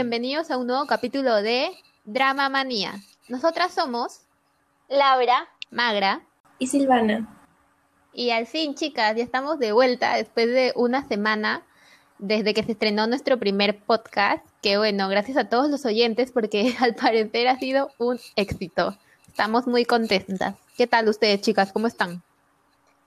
bienvenidos a un nuevo capítulo de Drama Manía. Nosotras somos Laura, Magra y Silvana. Y al fin, chicas, ya estamos de vuelta después de una semana desde que se estrenó nuestro primer podcast, que bueno, gracias a todos los oyentes porque al parecer ha sido un éxito. Estamos muy contentas. ¿Qué tal ustedes, chicas? ¿Cómo están?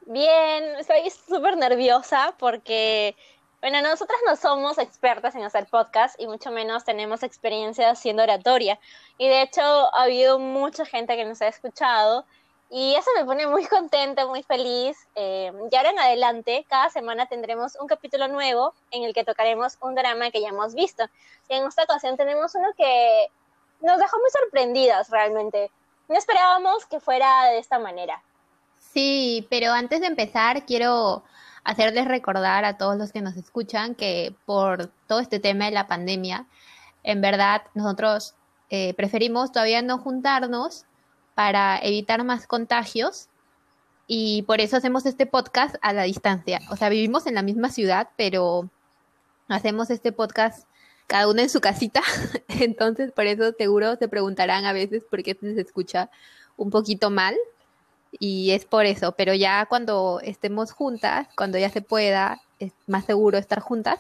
Bien, estoy súper nerviosa porque, bueno, nosotras no somos expertas en hacer podcast y mucho menos tenemos experiencia haciendo oratoria. Y de hecho ha habido mucha gente que nos ha escuchado y eso me pone muy contenta, muy feliz. Eh, y ahora en adelante, cada semana tendremos un capítulo nuevo en el que tocaremos un drama que ya hemos visto. Y en esta ocasión tenemos uno que nos dejó muy sorprendidas realmente. No esperábamos que fuera de esta manera. Sí, pero antes de empezar quiero hacerles recordar a todos los que nos escuchan que por todo este tema de la pandemia, en verdad nosotros eh, preferimos todavía no juntarnos para evitar más contagios y por eso hacemos este podcast a la distancia. O sea, vivimos en la misma ciudad, pero hacemos este podcast cada uno en su casita. Entonces, por eso seguro se preguntarán a veces por qué se escucha un poquito mal y es por eso, pero ya cuando estemos juntas, cuando ya se pueda, es más seguro estar juntas,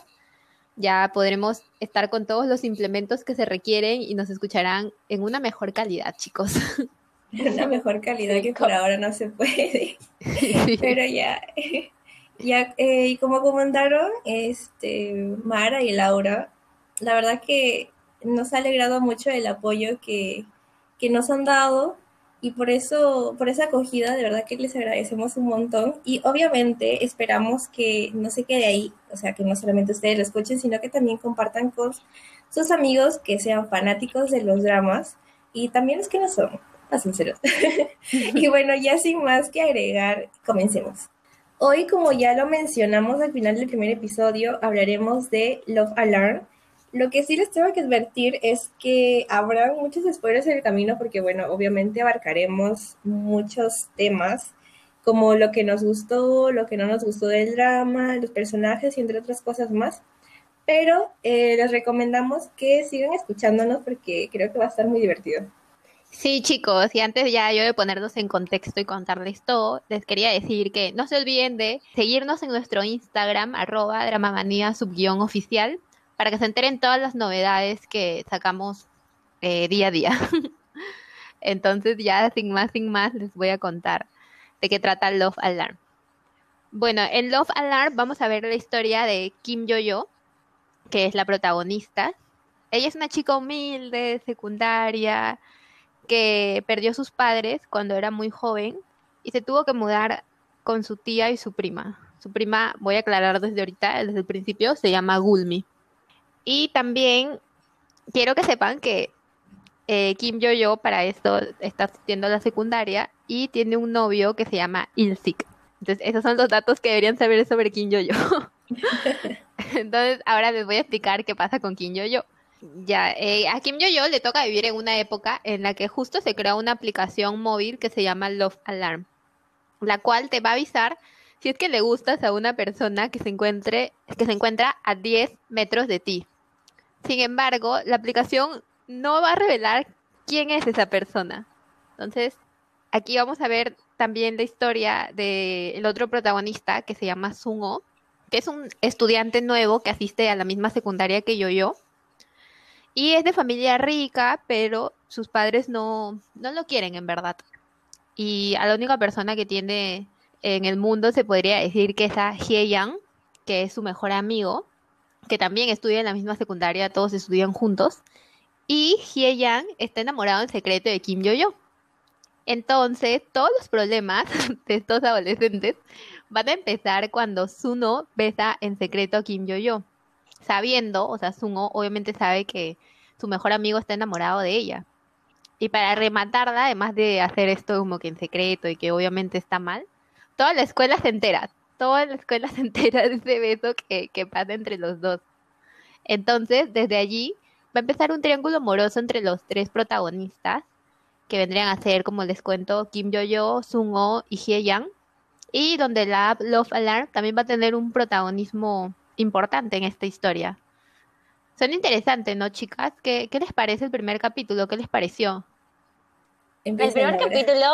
ya podremos estar con todos los implementos que se requieren y nos escucharán en una mejor calidad, chicos. Una mejor calidad que por ahora no se puede. Pero ya, ya eh, y como comentaron este, Mara y Laura, la verdad que nos ha alegrado mucho el apoyo que, que nos han dado y por eso, por esa acogida, de verdad que les agradecemos un montón y obviamente esperamos que no se quede ahí, o sea, que no solamente ustedes lo escuchen, sino que también compartan con sus amigos que sean fanáticos de los dramas y también los que no son, a sinceros. y bueno, ya sin más que agregar, comencemos. Hoy, como ya lo mencionamos al final del primer episodio, hablaremos de Love Alarm, lo que sí les tengo que advertir es que habrá muchos spoilers en el camino porque, bueno, obviamente abarcaremos muchos temas como lo que nos gustó, lo que no nos gustó del drama, los personajes y entre otras cosas más. Pero eh, les recomendamos que sigan escuchándonos porque creo que va a estar muy divertido. Sí, chicos, y antes ya yo de ponernos en contexto y contarles todo, les quería decir que no se olviden de seguirnos en nuestro Instagram, arroba dramamanía subguión oficial, para que se enteren todas las novedades que sacamos eh, día a día. Entonces ya sin más, sin más, les voy a contar de qué trata Love Alarm. Bueno, en Love Alarm vamos a ver la historia de Kim Yo-yo, que es la protagonista. Ella es una chica humilde, secundaria, que perdió sus padres cuando era muy joven y se tuvo que mudar con su tía y su prima. Su prima, voy a aclarar desde ahorita, desde el principio, se llama Gulmi. Y también quiero que sepan que eh, Kim Yo-yo para esto está asistiendo a la secundaria y tiene un novio que se llama Ilsik. Entonces, esos son los datos que deberían saber sobre Kim Yo-yo. Entonces, ahora les voy a explicar qué pasa con Kim Yo-yo. Ya, eh, a Kim Yo-yo le toca vivir en una época en la que justo se creó una aplicación móvil que se llama Love Alarm, la cual te va a avisar si es que le gustas a una persona que se encuentre que se encuentra a 10 metros de ti. Sin embargo, la aplicación no va a revelar quién es esa persona. Entonces, aquí vamos a ver también la historia del otro protagonista que se llama Sungo, que es un estudiante nuevo que asiste a la misma secundaria que yo yo. Y es de familia rica, pero sus padres no, no lo quieren en verdad. Y a la única persona que tiene en el mundo se podría decir que es a Hye Yang, que es su mejor amigo que también estudia en la misma secundaria, todos estudian juntos. Y Hye Yang está enamorado en secreto de Kim Yo-yo. Entonces, todos los problemas de estos adolescentes van a empezar cuando Suno besa en secreto a Kim Yo-yo. Sabiendo, o sea, Suno obviamente sabe que su mejor amigo está enamorado de ella. Y para rematarla, además de hacer esto como que en secreto y que obviamente está mal, toda la escuela se entera, toda la escuela se entera de ese beso que, que pasa entre los dos. Entonces, desde allí va a empezar un triángulo amoroso entre los tres protagonistas, que vendrían a ser, como les cuento, Kim Yo-yo, Sung-oh y Hye Yang, y donde la app Love Alarm también va a tener un protagonismo importante en esta historia. Son interesantes, ¿no, chicas? ¿Qué, ¿Qué, les parece el primer capítulo? ¿Qué les pareció? el primer capítulo,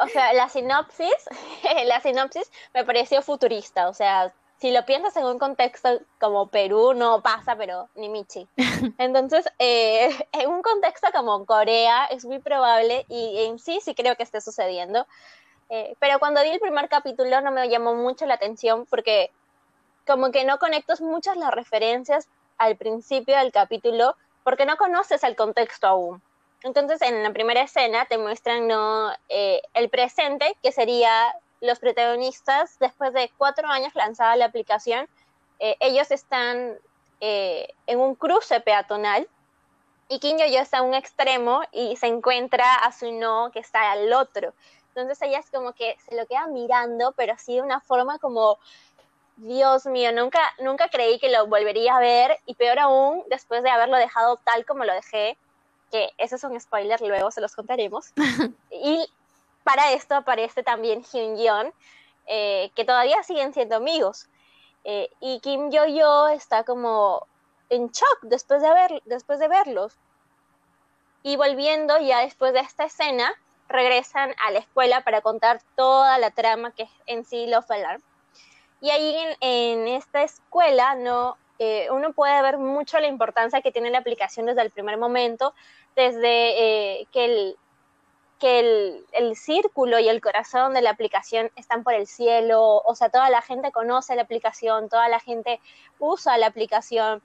o sea, la sinopsis, la sinopsis me pareció futurista, o sea, si lo piensas en un contexto como Perú, no pasa, pero ni Michi. Entonces, eh, en un contexto como Corea, es muy probable, y en sí sí creo que esté sucediendo. Eh, pero cuando vi el primer capítulo no me llamó mucho la atención porque como que no conectas muchas las referencias al principio del capítulo porque no conoces el contexto aún. Entonces, en la primera escena te muestran. Eh, el presente, que sería los protagonistas, después de cuatro años lanzada la aplicación, eh, ellos están eh, en un cruce peatonal y Kim Yo está a un extremo y se encuentra a su no que está al otro. Entonces ella es como que se lo queda mirando, pero así de una forma como, Dios mío, nunca, nunca creí que lo volvería a ver y peor aún, después de haberlo dejado tal como lo dejé, que eso es un spoiler, luego se los contaremos. y para esto aparece también Hyun Yeon, eh, que todavía siguen siendo amigos. Eh, y Kim Yo Yo está como en shock después de, ver, después de verlos. Y volviendo ya después de esta escena, regresan a la escuela para contar toda la trama que es en sí Love Alarm. Y ahí en, esta escuela no, eh, uno puede ver mucho la importancia que tiene la aplicación desde el primer momento, desde que el, que el, círculo y el corazón de la aplicación están por el cielo, o sea, toda la gente conoce la aplicación, toda la gente usa la aplicación.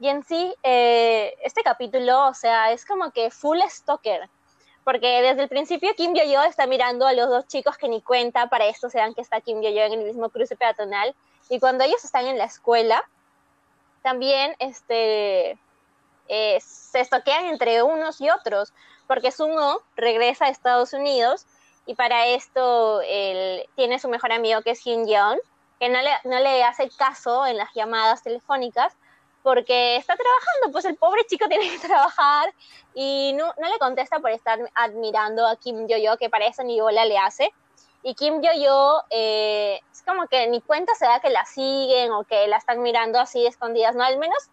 Y en sí, eh, este capítulo, o sea, es como que full stalker, porque desde el principio Kim Yo-yo está mirando a los dos chicos que ni cuenta, para esto se dan que está Kim Yo-yo en el mismo cruce peatonal, y cuando ellos están en la escuela, también este, eh, se estoquean entre unos y otros, porque Sungo regresa a Estados Unidos y para esto él tiene su mejor amigo que es Hyun Yeon, que no le, no le hace caso en las llamadas telefónicas porque está trabajando, pues el pobre chico tiene que trabajar y no, no le contesta por estar admirando a Kim Yo-yo, que para eso ni bola le hace. Y Kim Yo-yo eh, es como que ni cuenta se da que la siguen o que la están mirando así escondidas, ¿no? Al menos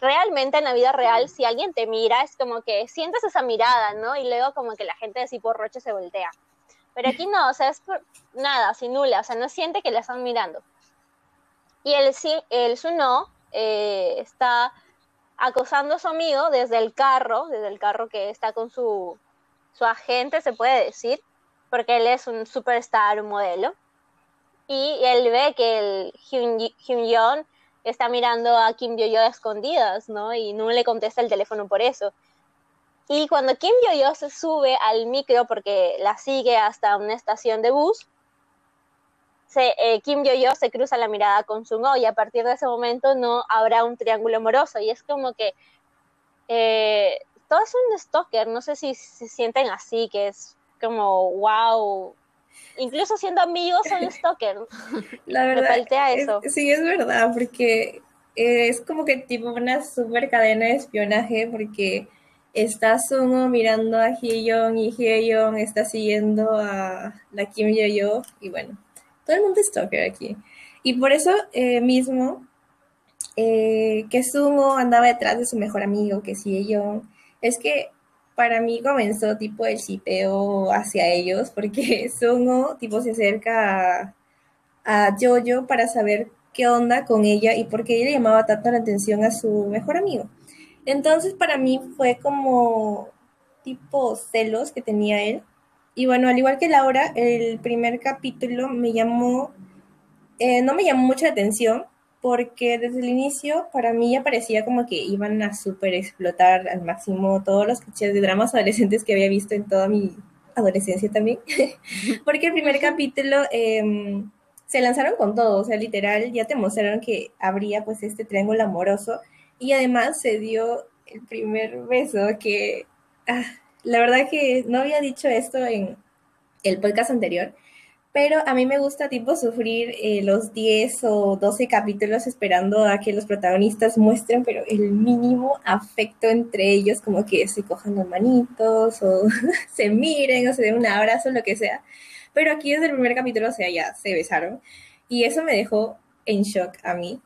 realmente en la vida real, si alguien te mira, es como que sientes esa mirada, ¿no? Y luego como que la gente de tipo roche se voltea. Pero aquí no, o sea, es nada, así nula, o sea, no siente que la están mirando. Y el, el Suno eh, está acosando a su amigo desde el carro, desde el carro que está con su, su agente, se puede decir, porque él es un superstar, un modelo. Y él ve que el Hyun, Hyun está mirando a Kim Yo-yo a escondidas, ¿no? Y no le contesta el teléfono por eso. Y cuando Kim Yo-yo se sube al micro porque la sigue hasta una estación de bus, se, eh, Kim Yo-yo se cruza la mirada con su no y a partir de ese momento no habrá un triángulo amoroso. Y es como que eh, todo es un stalker, no sé si se sienten así, que es como, wow, incluso siendo amigos son stalker. La verdad. eso. sí, es verdad, porque es como que tipo una super cadena de espionaje, porque está Sumo mirando a Hyeon y Hyeon está siguiendo a la Kim Yo-yo y bueno, todo el mundo es stalker aquí. Y por eso eh, mismo eh, que Sumo andaba detrás de su mejor amigo, que es Hyeon, es que para mí comenzó tipo el chipeo hacia ellos, porque Sungo tipo se acerca a, a Jojo para saber qué onda con ella y por qué ella llamaba tanto la atención a su mejor amigo. Entonces para mí fue como tipo celos que tenía él. Y bueno, al igual que Laura, el primer capítulo me llamó, eh, no me llamó mucha atención, porque desde el inicio para mí ya parecía como que iban a súper explotar al máximo todos los clichés de dramas adolescentes que había visto en toda mi adolescencia también, porque el primer capítulo em, se lanzaron con todo, o sea, literal, ya te mostraron que habría pues este triángulo amoroso y además se dio el primer beso que, ah, la verdad que no había dicho esto en el podcast anterior, pero a mí me gusta tipo sufrir eh, los 10 o 12 capítulos esperando a que los protagonistas muestren, pero el mínimo afecto entre ellos, como que se cojan los manitos o se miren o se den un abrazo, lo que sea. Pero aquí desde el primer capítulo, o sea, ya se besaron. Y eso me dejó en shock a mí.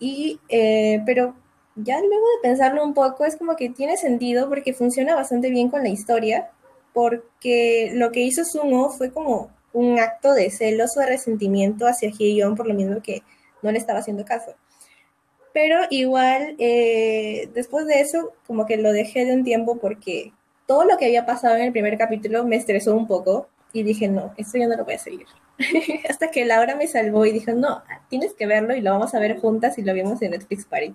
Y, eh, pero ya luego de pensarlo un poco es como que tiene sentido porque funciona bastante bien con la historia, porque lo que hizo Sumo fue como un acto de celoso de resentimiento hacia Hyeon por lo mismo que no le estaba haciendo caso. Pero igual, eh, después de eso, como que lo dejé de un tiempo porque todo lo que había pasado en el primer capítulo me estresó un poco y dije, no, esto ya no lo voy a seguir. Hasta que Laura me salvó y dijo, no, tienes que verlo y lo vamos a ver juntas y lo vimos en Netflix Party.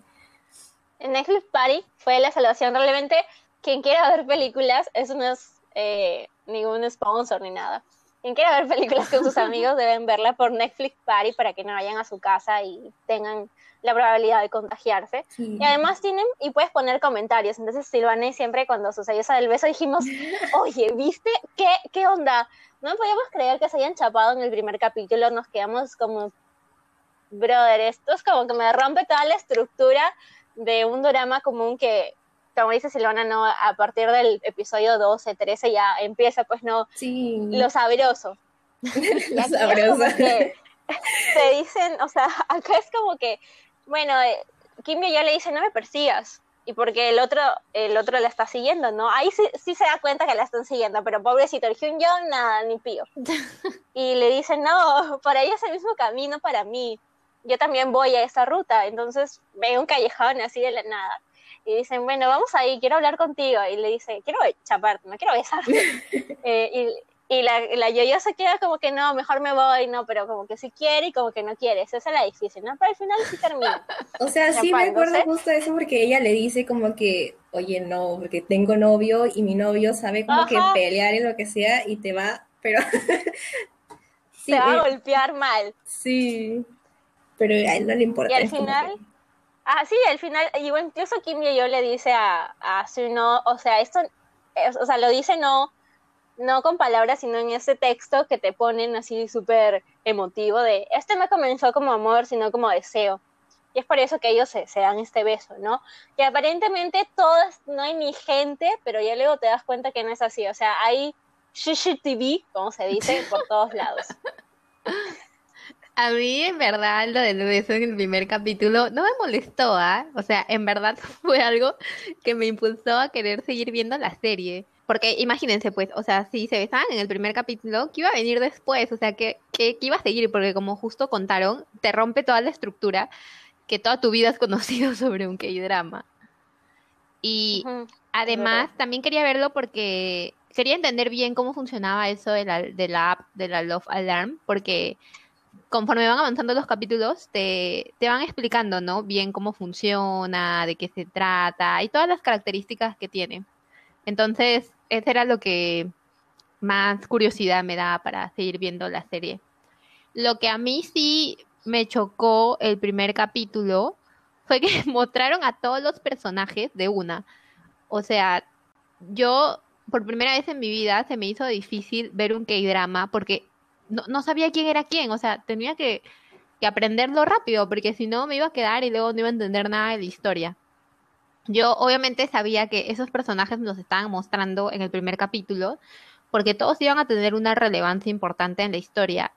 En Netflix Party fue la salvación. Realmente, quien quiera ver películas, eso no es eh, ningún sponsor ni nada. Quien quiera ver películas con sus amigos deben verla por Netflix Party para que no vayan a su casa y tengan la probabilidad de contagiarse. Y además tienen, y puedes poner comentarios. Entonces Silvana siempre cuando sucedió eso del beso dijimos, oye, ¿viste? ¿Qué, ¿Qué onda? No podíamos creer que se hayan chapado en el primer capítulo. Nos quedamos como, brother, esto es como que me rompe toda la estructura de un drama común que como dice Silvana, no, a partir del episodio 12, 13 ya empieza, pues no, lo sabroso. lo sabroso. se dicen, o sea, acá es como que, bueno, eh, Kim ya le dice, no me persigas, y porque el otro, el otro la está siguiendo, ¿no? Ahí sí, sí se da cuenta que la están siguiendo, pero pobrecito, el Hyun Jong, nada, ni pío. Y le dice, no, para ella es el mismo camino para mí. Yo también voy a esa ruta, entonces ve un callejón así de la nada y dicen, bueno, vamos ahí, quiero hablar contigo. Y le dice, quiero chaparte, no quiero besar. eh, y, y la, la yo se queda como que no, mejor me voy, no, pero como que sí quiere y como que no quiere. Esa es la difícil, ¿no? Pero al final sí termina. O sea, sí me acuerdo justo de eso porque ella le dice como que, oye, no, porque tengo novio y mi novio sabe como que pelear y lo que sea y te va, pero... sí, te va a eh, golpear mal. Sí, pero a él no le importa. Y al final... Ah, sí, al final, incluso Kim yo le dice a, a no, o sea, esto, o sea, lo dice no, no con palabras, sino en ese texto que te ponen así súper emotivo de, este no comenzó como amor, sino como deseo. Y es por eso que ellos se, se dan este beso, ¿no? Que aparentemente todas, no hay ni gente, pero ya luego te das cuenta que no es así. O sea, hay TV, como se dice, por todos lados. A mí, en verdad, lo del beso en el primer capítulo no me molestó, ¿ah? O sea, en verdad fue algo que me impulsó a querer seguir viendo la serie. Porque imagínense, pues, o sea, si se besaban en el primer capítulo, ¿qué iba a venir después? O sea, ¿qué, qué, iba a seguir? Porque como justo contaron, te rompe toda la estructura que toda tu vida has conocido sobre un K-drama. Y además, también quería verlo porque quería entender bien cómo funcionaba eso de la, de la app, de la Love Alarm, porque conforme van avanzando los capítulos, te, te, van explicando, ¿no? Bien cómo funciona, de qué se trata y todas las características que tiene. Entonces, eso era lo que más curiosidad me da para seguir viendo la serie. Lo que a mí sí me chocó el primer capítulo fue que mostraron a todos los personajes de una. O sea, yo por primera vez en mi vida se me hizo difícil ver un K-drama porque no, no sabía quién era quién, o sea, tenía que, que aprenderlo rápido, porque si no me iba a quedar y luego no iba a entender nada de la historia. Yo obviamente sabía que esos personajes nos estaban mostrando en el primer capítulo, porque todos iban a tener una relevancia importante en la historia,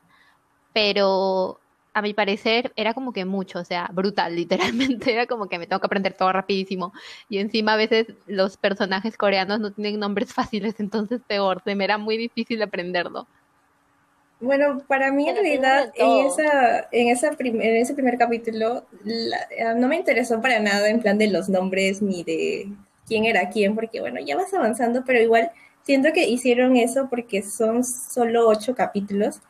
pero a mi parecer era como que mucho, o sea, brutal, literalmente era como que me tengo que aprender todo rapidísimo y encima a veces los personajes coreanos no tienen nombres fáciles, entonces peor, se me era muy difícil aprenderlo. Bueno, para mí en realidad en, esa, en, esa en ese primer capítulo eh, no me interesó para nada en plan de los nombres ni de quién era quién, porque bueno, ya vas avanzando, pero igual siento que hicieron eso porque son solo ocho capítulos.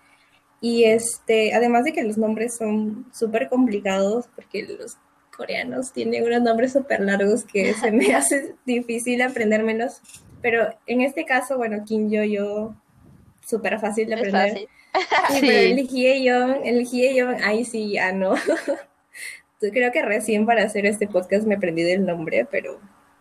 Y este, además de que los nombres son súper complicados porque los coreanos tienen unos nombres súper largos que se me hace difícil aprendérmelos, pero en este caso, bueno, Kim Yo Yo, súper fácil de aprender. Sí, pero el Hyeon, el Hyeon, ahí sí ya no. Creo que recién para hacer este podcast me aprendí del nombre, pero...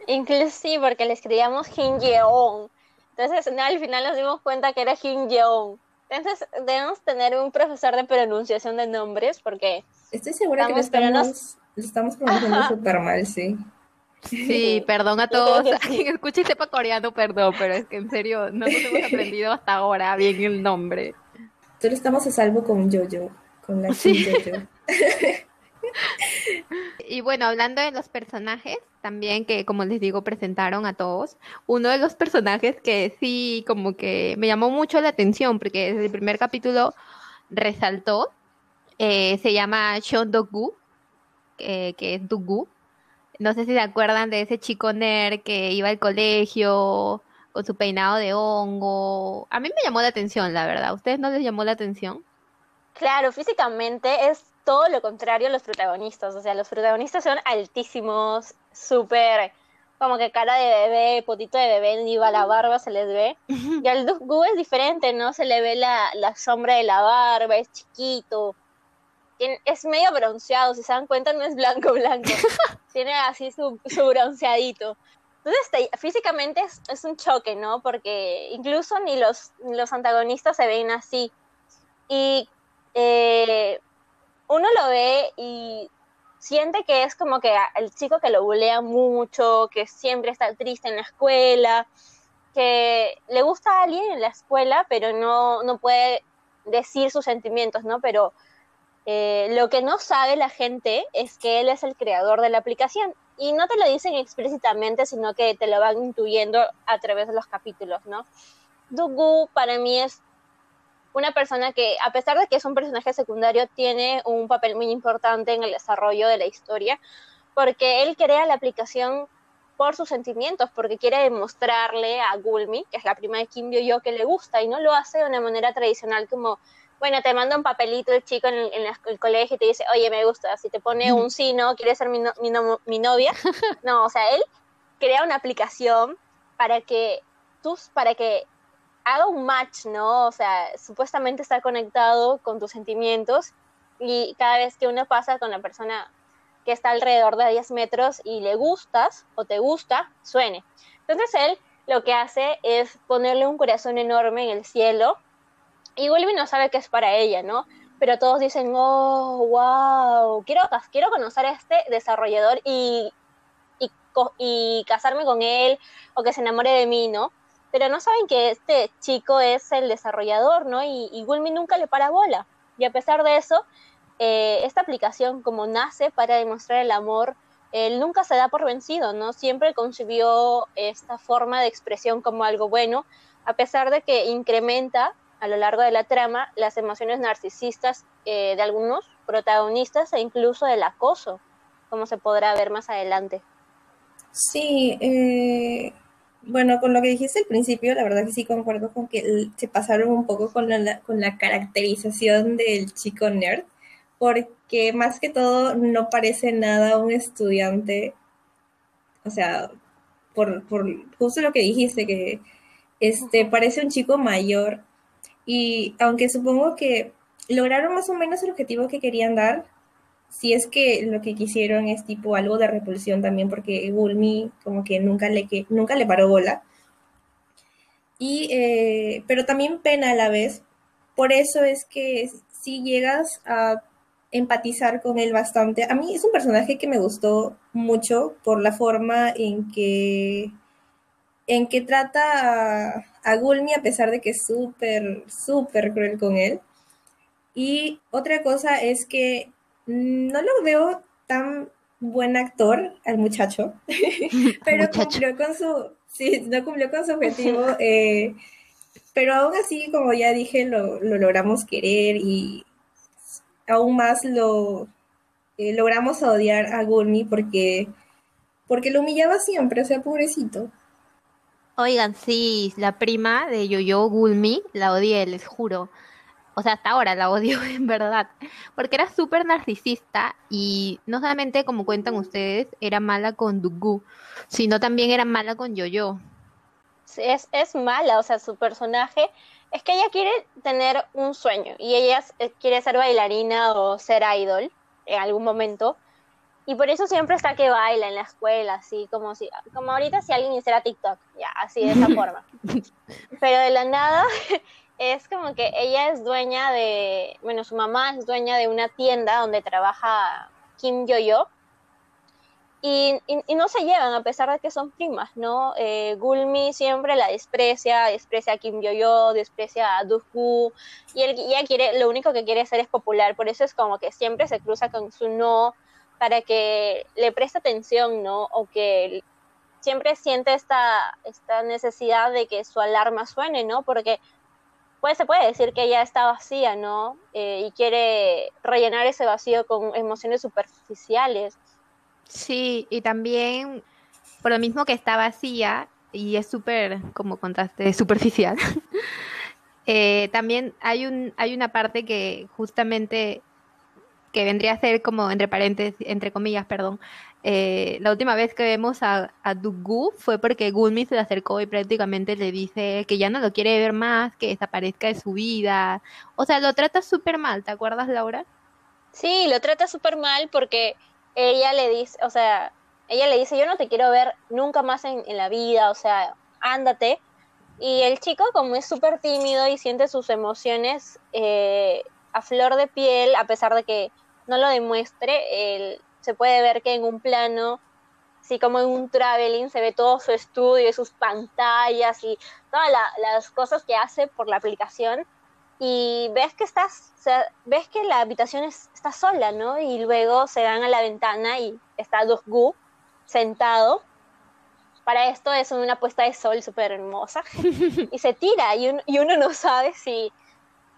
Incluso sí, porque le escribíamos Kim Yeon. Entonces, no, al final nos dimos cuenta que era Kim Yeon. Entonces, debemos tener un profesor de pronunciación de nombres, porque... Estoy segura que lo estamos, lo estamos pronunciando súper mal, sí. Sí, perdón a todos. Quien escuche y sepa coreano, perdón, pero es que en serio no nos hemos aprendido hasta ahora bien el nombre. Solo estamos a salvo con Jojo, con la sí. Jojo. y bueno, hablando de los personajes, también que como les digo presentaron a todos, uno de los personajes que sí como que me llamó mucho la atención porque desde el primer capítulo resaltó, eh, se llama Sean Dogu, eh, que es Dugu. No sé si se acuerdan de ese chico nerd que iba al colegio con su peinado de hongo. A mí me llamó la atención, la verdad. ¿Ustedes no les llamó la atención? Claro, físicamente es todo lo contrario a los protagonistas. O sea, los protagonistas son altísimos, súper como que cara de bebé, potito de bebé, ni va la barba se les ve. Y al Gu es diferente, ¿no? Se le ve la, la sombra de la barba, es chiquito. Es medio bronceado, si se dan cuenta no es blanco blanco. Tiene así su, su bronceadito. Entonces, físicamente es, es, un choque, ¿no? Porque incluso ni los, los antagonistas se ven así. Y eh, uno lo ve y siente que es como que el chico que lo bulea mucho, que siempre está triste en la escuela, que le gusta a alguien en la escuela, pero no, no puede decir sus sentimientos, ¿no? Pero eh, lo que no sabe la gente es que él es el creador de la aplicación. Y no te lo dicen explícitamente, sino que te lo van intuyendo a través de los capítulos, ¿no? Dugu para mí es una persona que, a pesar de que es un personaje secundario, tiene un papel muy importante en el desarrollo de la historia, porque él crea la aplicación por sus sentimientos, porque quiere demostrarle a Gulmi, que es la prima de Kim Yo que le gusta, y no lo hace de una manera tradicional como, bueno, te manda un papelito el chico en, el, colegio y te dice, oye, me gusta, si te pone un sí, no, ¿quieres ser mi, mi novia? No, o sea, él crea una aplicación para que tus, para que haga un match, ¿no? O sea, supuestamente está conectado con tus sentimientos y cada vez que uno pasa con la persona que está alrededor de 10 metros y le gustas o te gusta, suene. Entonces él lo que hace es ponerle un corazón enorme en el cielo y Wilby no sabe que es para ella, ¿no? Pero todos dicen, oh, wow, quiero, quiero conocer a este desarrollador y, y, casarme con él o que se enamore de mí, ¿no? pero no saben que este chico es el desarrollador, ¿no? Y, y Gulmi nunca le para bola. Y a pesar de eso, eh, esta aplicación como nace para demostrar el amor, él nunca se da por vencido, ¿no? Siempre concibió esta forma de expresión como algo bueno, a pesar de que incrementa a lo largo de la trama las emociones narcisistas eh, de algunos protagonistas e incluso el acoso, como se podrá ver más adelante. Sí, eh, bueno, con lo que dijiste al principio, la verdad que sí concuerdo con que se pasaron un poco con la, con la caracterización del chico nerd, porque más que todo no parece nada un estudiante, o sea, por, por justo lo que dijiste, que este parece un chico mayor, y aunque supongo que lograron más o menos el objetivo que querían dar, si es que lo que quisieron es tipo algo de repulsión también, porque Gulmi como que nunca le, que, nunca le paró bola. Y, eh, pero también pena a la vez. Por eso es que si llegas a empatizar con él bastante. A mí es un personaje que me gustó mucho por la forma en que en que trata a, a Gulmi a pesar de que es súper, súper cruel con él. Y otra cosa es que no lo veo tan buen actor al muchacho, pero cumplió con su, sí, no cumplió con su objetivo, eh, pero aún así, como ya dije, lo, logramos querer y aún más lo eh, logramos odiar a Gulmi porque, porque lo humillaba siempre, o sea, pobrecito. Oigan, sí, la prima de Yoyo Gulmi la odié, les juro o sea, hasta ahora la odio en verdad, porque era súper narcisista y no solamente como cuentan ustedes, era mala con Dugu, sino también era mala con Yo-Yo. Sí, es, es mala, o sea, su personaje es que ella quiere tener un sueño y ella eh, quiere ser bailarina o ser idol en algún momento. Y por eso siempre está que baila en la escuela, así como si, como ahorita si alguien hiciera TikTok, ya, así de esa forma. Pero de la nada es como que ella es dueña de, bueno, su mamá es dueña de una tienda donde trabaja Kim Yo-Yo. y, no se llevan a pesar de que son primas, ¿no? Eh, Gulmi siempre la desprecia, desprecia a Kim Yo-yo, desprecia a Dukku y él ya quiere, lo único que quiere hacer es popular, por eso es como que siempre se cruza con su no para que le preste atención, ¿no? O que siempre siente esta, esta necesidad de que su alarma suene, ¿no? Porque pues se puede decir que ella está vacía, ¿no? Eh, y quiere rellenar ese vacío con emociones superficiales. Sí, y también por lo mismo que está vacía y es súper, como contaste, superficial. Eh, también hay un hay una parte que justamente que vendría a ser como entre paréntesis, entre comillas, perdón, eh, la última vez que vemos a, a Dugu fue porque Gulmi se le acercó y prácticamente le dice que ya no lo quiere ver más, que desaparezca de su vida. O sea, lo trata súper mal, ¿te acuerdas, Laura? Sí, lo trata súper mal porque ella le dice, o sea, ella le dice, yo no te quiero ver nunca más en, la vida, o sea, ándate. Y el chico, como es súper tímido y siente sus emociones eh, a flor de piel, a pesar de que no lo demuestre, él se puede ver que en un plano, así como en un traveling, se ve todo su estudio, sus pantallas y todas las cosas que hace por la aplicación. Y ves que estás, ves que la habitación está sola, ¿no? Y luego se van a la ventana y está Gu sentado. Para esto es una puesta de sol súper hermosa. y se tira y, y uno no sabe si,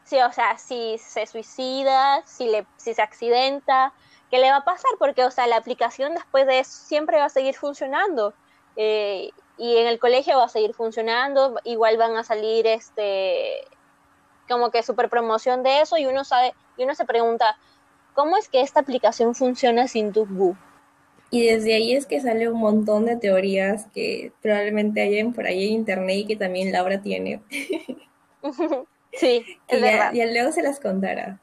si, o sea, si se suicida, si, le, si se accidenta, ¿qué le va a pasar? Porque, o sea, la aplicación después de eso siempre va a seguir funcionando. Eh, y en el colegio va a seguir funcionando, igual van a salir este como que super promoción de eso y uno sabe y uno se pregunta ¿cómo es que esta aplicación funciona sin TubeGoo? Y desde ahí es que sale un montón de teorías que probablemente hayan por ahí en internet y que también Laura tiene. sí, es verdad. y luego se las contará.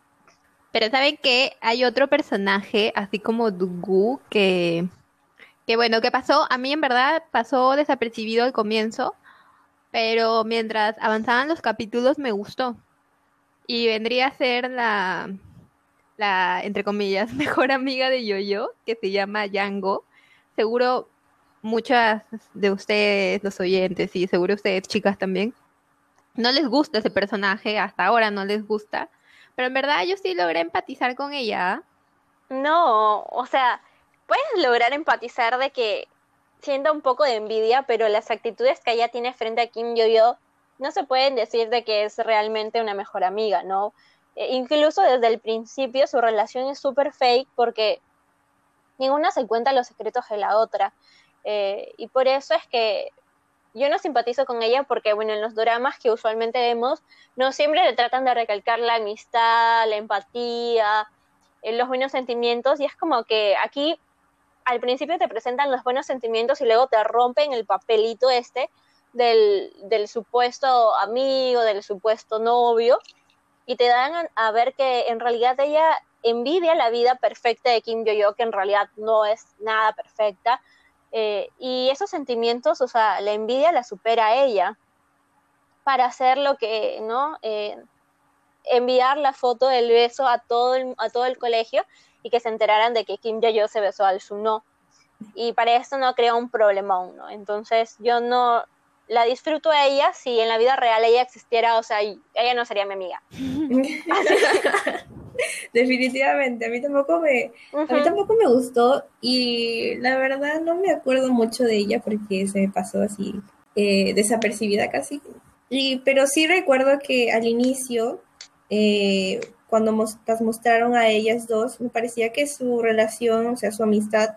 Pero ¿saben que Hay otro personaje, así como Dugu, que, que bueno, que pasó, a mí en verdad pasó desapercibido al comienzo, pero mientras avanzaban los capítulos me gustó. Y vendría a ser la, la, entre comillas, mejor amiga de Yoyo, que se llama Yango. Seguro muchas de ustedes, los oyentes, y seguro ustedes, chicas también, no les gusta ese personaje, hasta ahora no les gusta. Pero en verdad yo sí logré empatizar con ella. No, o sea, puedes lograr empatizar de que sienta un poco de envidia, pero las actitudes que ella tiene frente a Kim Yo-yo no se pueden decir de que es realmente una mejor amiga, ¿no? E incluso desde el principio su relación es súper fake porque ninguna se cuenta los secretos de la otra. Eh, y por eso es que yo no simpatizo con ella porque, bueno, en los dramas que usualmente vemos, no siempre le tratan de recalcar la amistad, la empatía, eh, los buenos sentimientos, y es como que aquí al principio te presentan los buenos sentimientos y luego te rompen el papelito este del, del supuesto amigo, del supuesto novio, y te dan a ver que en realidad ella envidia la vida perfecta de Kim Yo-yo, que en realidad no es nada perfecta, eh, y esos sentimientos, o sea, la envidia la supera a ella para hacer lo que, ¿no? Eh, enviar la foto del beso a todo el, a todo el colegio y que se enteraran de que Kim Jae-yo se besó al Suno. Y para esto no crea un problemón, ¿no? Entonces yo no la disfruto a ella si en la vida real ella existiera, o sea, ella no sería mi amiga. Definitivamente, a mí tampoco me, a mí tampoco me gustó y la verdad no me acuerdo mucho de ella porque se me pasó así eh, desapercibida casi. Y, pero sí recuerdo que al inicio, eh, cuando las mostraron a ellas dos, me parecía que su relación, o sea, su amistad,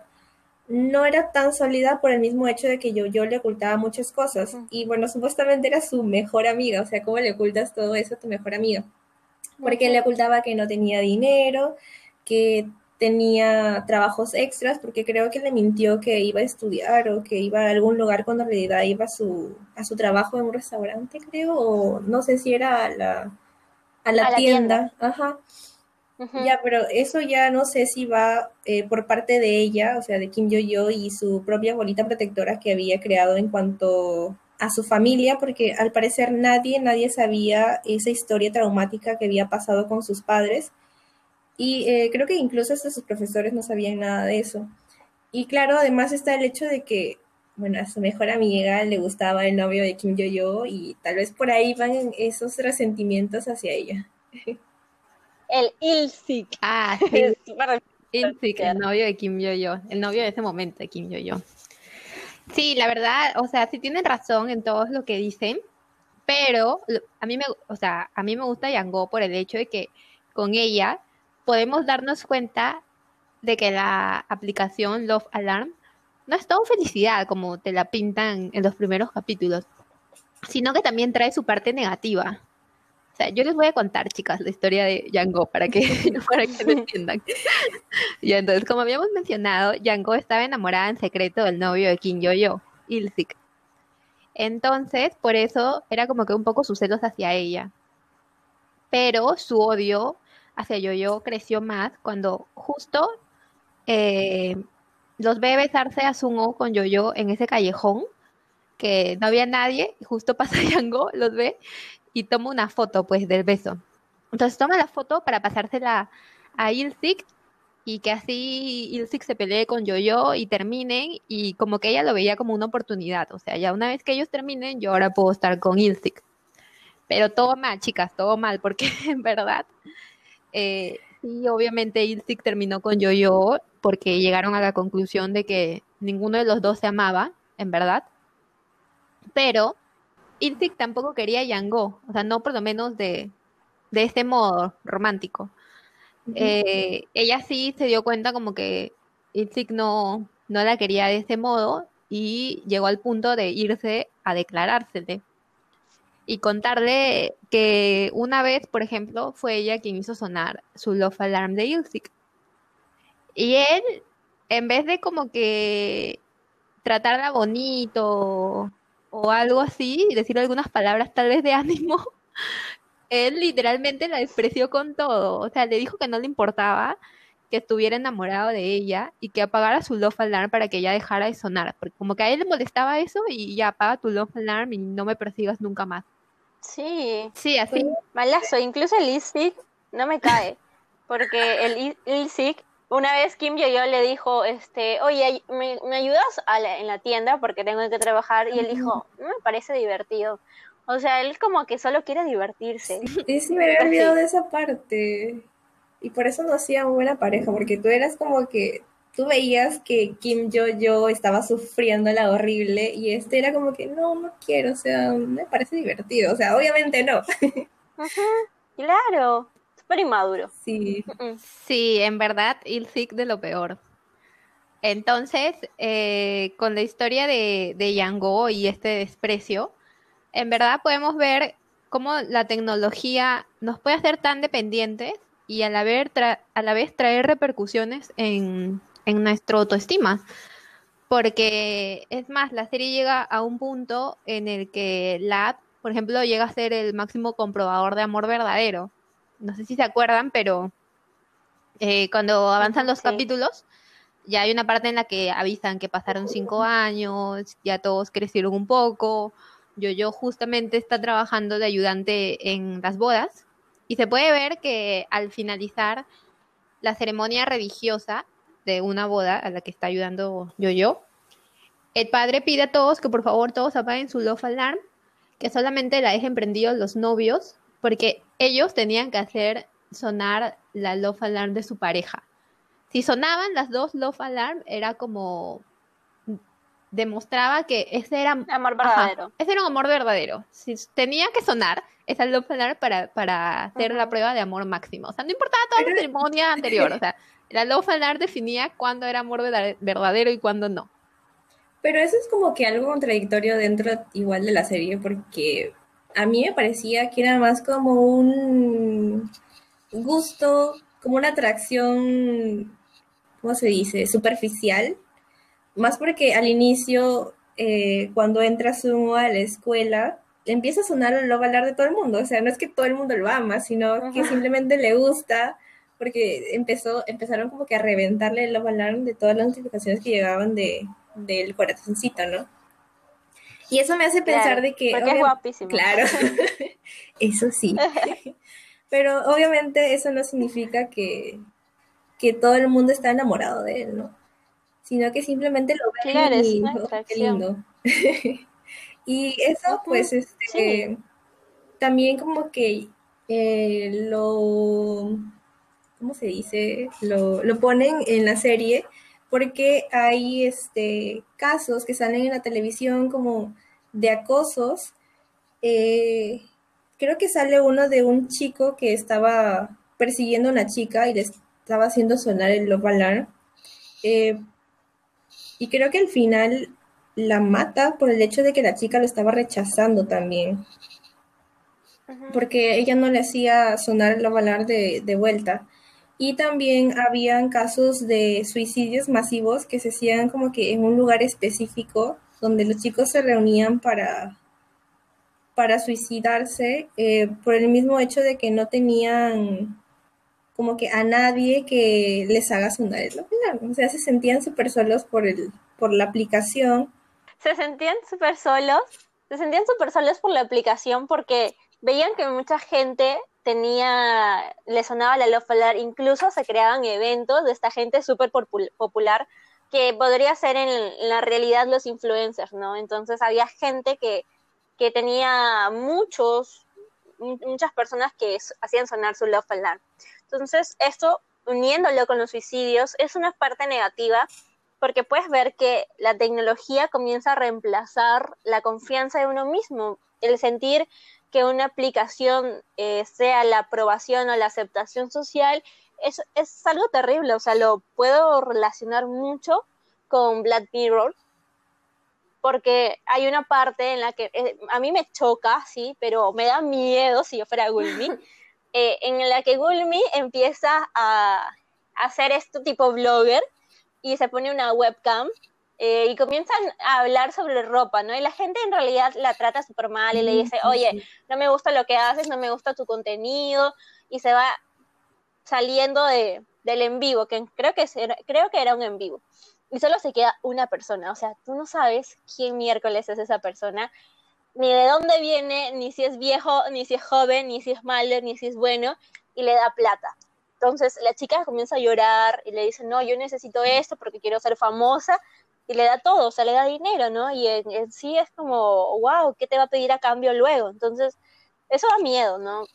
no era tan sólida por el mismo hecho de que yo, yo le ocultaba muchas cosas. Y bueno, supuestamente era su mejor amiga, o sea, ¿cómo le ocultas todo eso a tu mejor amiga? porque le ocultaba que no tenía dinero, que tenía trabajos extras, porque creo que le mintió que iba a estudiar o que iba a algún lugar cuando en realidad iba a su, a su trabajo en un restaurante, creo, o no sé si era a la, a la, tienda. Ajá. Ya, pero eso ya no sé si va eh, por parte de ella, o sea, de Kim Yo-yo y su propia bolita protectora que había creado en cuanto a su familia, porque al parecer nadie, nadie sabía esa historia traumática que había pasado con sus padres. Y eh, creo que incluso hasta sus profesores no sabían nada de eso. y claro, además está el hecho de que, bueno, a su mejor amiga le gustaba el novio de Kim Yo-yo y tal vez por ahí van esos resentimientos hacia ella. El Ilsik. Ah, sí. Ilsik, el novio de Kim Yo-yo, el novio de ese momento de Kim Yo-yo. Sí, la verdad, o sea, sí tienen razón en todo lo que dicen, pero a mí me, o sea, a mí me gusta Yango por el hecho de que con ella podemos darnos cuenta de que la aplicación Love Alarm no es todo felicidad como te la pintan en los primeros capítulos, sino que también trae su parte negativa. O sea, yo les voy a contar, chicas, la historia de Yango para que, para que lo entiendan. y entonces, como habíamos mencionado, Yango estaba enamorada en secreto del novio de Kim Yo-yo, Ilsik. Entonces, por eso era como que un poco sus celos hacia ella. Pero su odio hacia Yo-Yo creció más cuando justo eh, los ve besarse a Sungo con Yo-Yo en ese callejón, que no había nadie, y justo pasa Yango, los ve y toma una foto pues del beso. Entonces toma la foto para pasársela a Ilsik y que así Ilsik se pelee con Yo-Yo y terminen y como que ella lo veía como una oportunidad, o sea, ya una vez que ellos terminen, yo ahora puedo estar con Ilsik. Pero todo mal, chicas, todo mal, porque en verdad, eh, sí, obviamente Ilsik terminó con Yo-Yo porque llegaron a la conclusión de que ninguno de los dos se amaba, en verdad. Pero Ilsik tampoco quería a Yango, o sea, no por lo menos de, de este modo romántico. Eh, ella sí se dio cuenta como que Ilsik no, no la quería de ese modo y llegó al punto de irse a declarársele y contarle que una vez, por ejemplo, fue ella quien hizo sonar su love alarm de Ilsik. Y él, en vez de como que tratarla bonito o algo así, y decir algunas palabras tal vez de ánimo, él literalmente la despreció con todo. O sea, le dijo que no le importaba que estuviera enamorado de ella y que apagara su love alarm para que ella dejara de sonar. Porque como que a él le molestaba eso y ya apaga tu love alarm y no me persigas nunca más. Sí. Sí, así. Malazo. Incluso el Ilsik no me cae. Porque el Ilsik, una vez Kim Yo Yo le dijo, este, oye, ¿me, ayudas en la tienda porque tengo que trabajar? Y él dijo, me parece divertido. O sea, él como que solo quiere divertirse. Sí, sí, me había olvidado de esa parte. Y por eso no hacía buena pareja, porque tú eras como que tú veías que Kim Yo Yo estaba sufriendo la horrible y este era como que no, no quiero, o sea, me parece divertido, o sea, obviamente no. Ajá, claro, súper inmaduro. Sí. Sí, en verdad, Ilsik de lo peor. Entonces, eh, con la historia de, de Yango y este desprecio, en verdad podemos ver cómo la tecnología nos puede hacer tan dependientes y a la, vez, a la vez traer repercusiones en, en nuestra autoestima. Porque es más, la serie llega a un punto en el que la por ejemplo, llega a ser el máximo comprobador de amor verdadero. No sé si se acuerdan, pero eh, cuando avanzan los capítulos, ya hay una parte en la que avisan que pasaron cinco años, ya todos crecieron un poco, yo, yo justamente está trabajando de ayudante en las bodas y se puede ver que al finalizar la ceremonia religiosa de una boda a la que está ayudando Yo-Yo, el padre pide a todos que por favor todos apaguen su love alarm, que solamente la dejen prendidos los novios, porque ellos tenían que hacer sonar la love alarm de su pareja. Si sonaban las dos love alarm, era como demostraba que ese era amor verdadero. ese era un amor verdadero. Si tenía que sonar esa love alarm para, para hacer la prueba de amor máximo. O sea, no importaba toda la ceremonia anterior. O sea, la love alarm definía cuándo era amor verdadero y cuándo no. Pero eso es como que algo contradictorio dentro igual de la serie, porque a mí me parecía que era más como un gusto, como una atracción, ¿cómo se dice? Superficial más porque al inicio, eh, cuando entra Sumo a la escuela, empieza a sonar el Love Alarm de todo el mundo. O sea, no es que todo el mundo lo ama, sino que simplemente le gusta, porque empezó, empezaron como que a reventarle el Love Alarm de todas las notificaciones que llegaban de, del corazoncito, ¿no? Y eso me hace pensar de que... Porque es guapísimo. Claro, eso sí. Pero obviamente eso no significa que, que todo el mundo está enamorado de él, ¿no? sino que simplemente lo ven y oh, qué lindo. y eso, pues, este, también como que eh, lo, ¿cómo se dice? Lo, lo ponen en la serie porque hay este, casos que salen en la televisión como de acosos. Eh, creo que sale uno de un chico que estaba persiguiendo a una chica y le estaba haciendo sonar el love alarm. Eh, y creo que al final la mata por el hecho de que la chica lo estaba rechazando también. Porque ella no le hacía sonar el love de, de vuelta. Y también habían casos de suicidios masivos que se hacían como que en un lugar específico donde los chicos se reunían para, para suicidarse eh, por el mismo hecho de que no tenían como que a nadie que les haga sonar el O sea, se sentían súper solos por, el, por la aplicación. Se sentían súper solos, se sentían súper solos por la aplicación porque veían que mucha gente tenía, le sonaba la love incluso se creaban eventos de esta gente súper popular que podría ser en, la realidad los influencers, ¿no? Entonces había gente que, que tenía muchos, muchas personas que hacían sonar su love alarm. Entonces esto, uniéndolo con los suicidios, es una parte negativa porque puedes ver que la tecnología comienza a reemplazar la confianza de uno mismo, el sentir que una aplicación eh, sea la aprobación o la aceptación social es, es algo terrible, o sea, lo puedo relacionar mucho con Black Mirror, porque hay una parte en la que eh, a mí me choca, sí, pero me da miedo si yo fuera Gulmi, eh, en la que Gulmi empieza a, a hacer esto tipo blogger y se pone una webcam eh, y comienzan a hablar sobre ropa, ¿no? Y la gente en realidad la trata súper mal y le dice, oye, no me gusta lo que haces, no me gusta tu contenido, y se va saliendo de, del en vivo, que creo que, creo que era un en vivo. Y solo se queda una persona, o sea, tú no sabes quién miércoles es esa persona, ni de dónde viene, ni si es viejo, ni si es joven, ni si es malo, ni si es bueno, y le da plata. Entonces la chica comienza a llorar y le dice, no, yo necesito esto porque quiero ser famosa, y le da todo, o sea, le da dinero, ¿no? Y en, sí es como, wow, ¿qué te va a pedir a cambio luego? Entonces, eso da miedo, ¿no?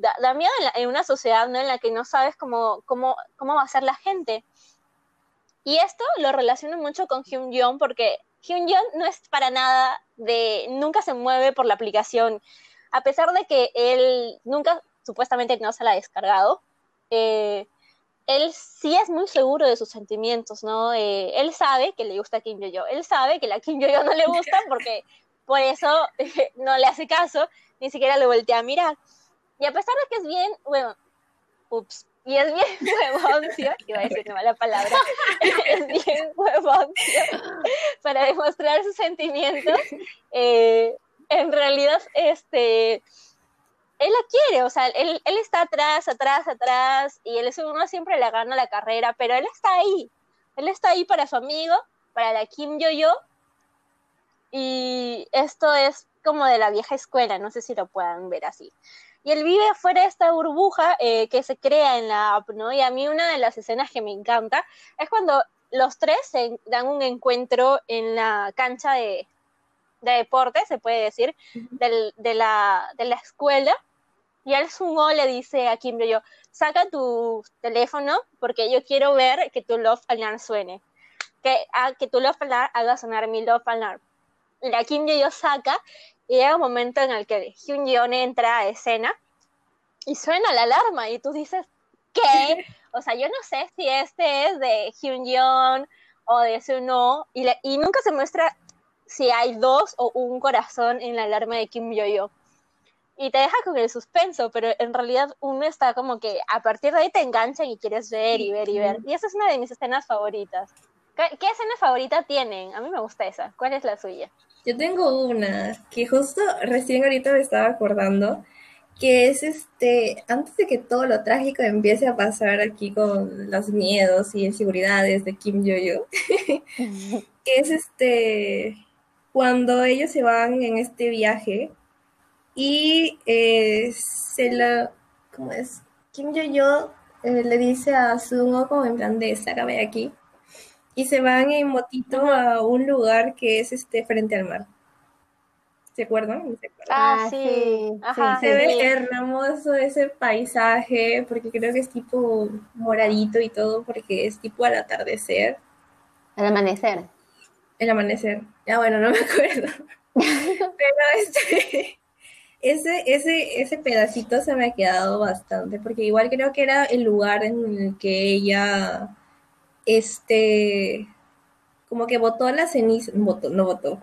Da, miedo en, una sociedad ¿no? en la que no sabes cómo, cómo, cómo va a ser la gente. Y esto lo relaciono mucho con Hyun Jong porque Hyun Jong no es para nada de, nunca se mueve por la aplicación, a pesar de que él nunca supuestamente no se la ha descargado. Eh, él sí es muy seguro de sus sentimientos, ¿no? Eh, él sabe que le gusta Kim Yo-yo, él sabe que la Kim Yo-yo no le gusta porque por eso no le hace caso, ni siquiera le voltea a mirar. Y a pesar de que es bien, bueno, ups, y es bien huevoncio, iba a decir una mala palabra, es bien huevoncio para demostrar sus sentimientos, eh, en realidad, este él la quiere, o sea, él, él está atrás, atrás, atrás, y él es uno siempre le gana la carrera, pero él está ahí, él está ahí para su amigo, para la Kim Yo-Yo, y esto es como de la vieja escuela, no sé si lo puedan ver así. Y él vive fuera de esta burbuja eh, que se crea en la app, ¿no? Y a mí una de las escenas que me encanta es cuando los tres se dan un encuentro en la cancha de, de deporte, se puede decir, del, de, la, de la escuela, y al sumo le dice a Kim Yo, saca tu teléfono porque yo quiero ver que tu Love Alarm suene. Que, ah, que tu Love Alarm haga sonar mi Love Alarm. Y la Kim Yo saca y llega un momento en el que Hyun Yeon entra a escena y suena la alarma y tú dices, ¿qué? O sea, yo no sé si este es de Hyun Yeon o de ese no y, y nunca se muestra si hay dos o un corazón en la alarma de Kim Yo Yo y te deja con el suspenso, pero en realidad uno está como que a partir de ahí te enganchan y quieres ver y ver y ver. Y esa es una de mis escenas favoritas. ¿Qué, escena favorita tienen? A mí me gusta esa. ¿Cuál es la suya? Yo tengo una que justo recién ahorita me estaba acordando, que es este, antes de que todo lo trágico empiece a pasar aquí con los miedos y inseguridades de Kim Yo-yo, que es este, cuando ellos se van en este viaje y eh, se lo, ¿cómo es? Kim Yo-yo eh, le dice a Sungo como en plan de, sácame de aquí. Y se van en motito a un lugar que es este frente al mar. ¿Se acuerdan? Ah, ah, sí. se ve hermoso ese paisaje, porque creo que es tipo moradito y todo, porque es tipo al atardecer. Al amanecer. El amanecer. Ya bueno, no me acuerdo. Pero este, ese, ese, ese pedacito se me ha quedado bastante, porque igual creo que era el lugar en el que ella, este, como que botó las cenizas, botó, no botó,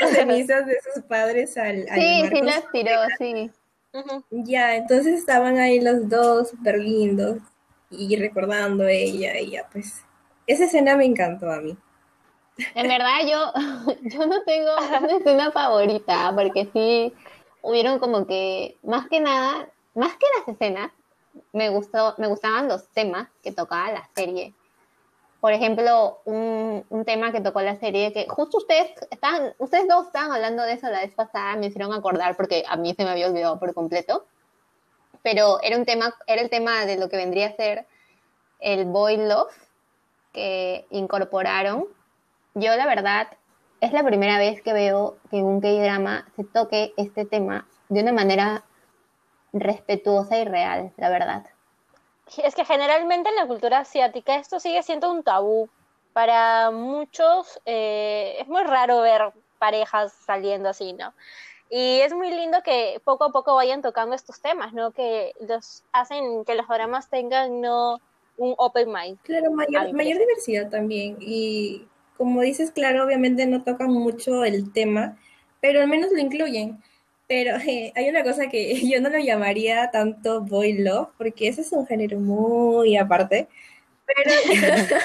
las cenizas de sus padres al... sí, sí las tiró, sí. Ya, entonces estaban ahí los dos súper lindos y recordando ella y ya, pues, esa escena me encantó a mí. En verdad yo, yo no tengo una escena favorita, porque sí hubieron como que, más que nada, más que las escenas, me gustó, me gustaban los temas que tocaba la serie por ejemplo, un, tema que tocó la serie, que justo ustedes están, ustedes dos estaban hablando de eso la vez pasada, me hicieron acordar porque a mí se me había olvidado por completo, pero era un tema, era el tema de lo que vendría a ser el boy love que incorporaron. Yo la verdad es la primera vez que veo que en un K-drama se toque este tema de una manera respetuosa y real, la verdad es que generalmente en la cultura asiática esto sigue siendo un tabú. Para muchos eh, es muy raro ver parejas saliendo así, ¿no? Y es muy lindo que poco a poco vayan tocando estos temas, ¿no? Que los hacen que los dramas tengan no un open mind. Claro, mayor, mayor diversidad también. Y como dices, claro, obviamente no tocan mucho el tema, pero al menos lo incluyen. Pero eh, hay una cosa que yo no lo llamaría tanto boy love, porque ese es un género muy aparte. Pero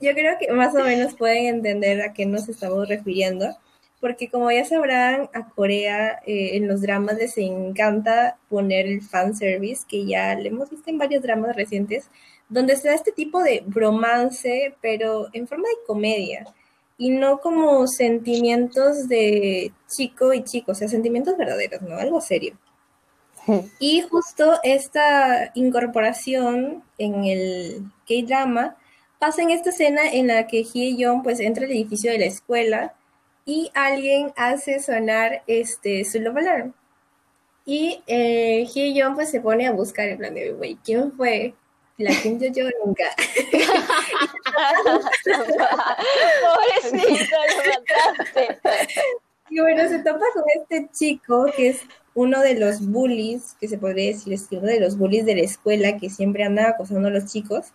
yo creo que más o menos pueden entender a qué nos estamos refiriendo. Porque como ya sabrán, a Corea eh, en los dramas les encanta poner el fanservice, que ya le hemos visto en varios dramas recientes, donde se da este tipo de bromance, pero en forma de comedia y no como sentimientos de chico y chico, o sea, sentimientos verdaderos, ¿no? Algo serio. Y justo esta incorporación en el K-drama pasa en esta escena en la que Hye Young pues entra al edificio de la escuela y alguien hace sonar este su love alarm. Y eh, Hye Young pues se pone a buscar en plan de, güey, ¿quién fue? La Kim yo yo nunca. Pobrecito, lo mataste. Y bueno, se topa con este chico que es uno de los bullies, que se podría decir es uno de los bullies de la escuela que siempre anda acosando a los chicos,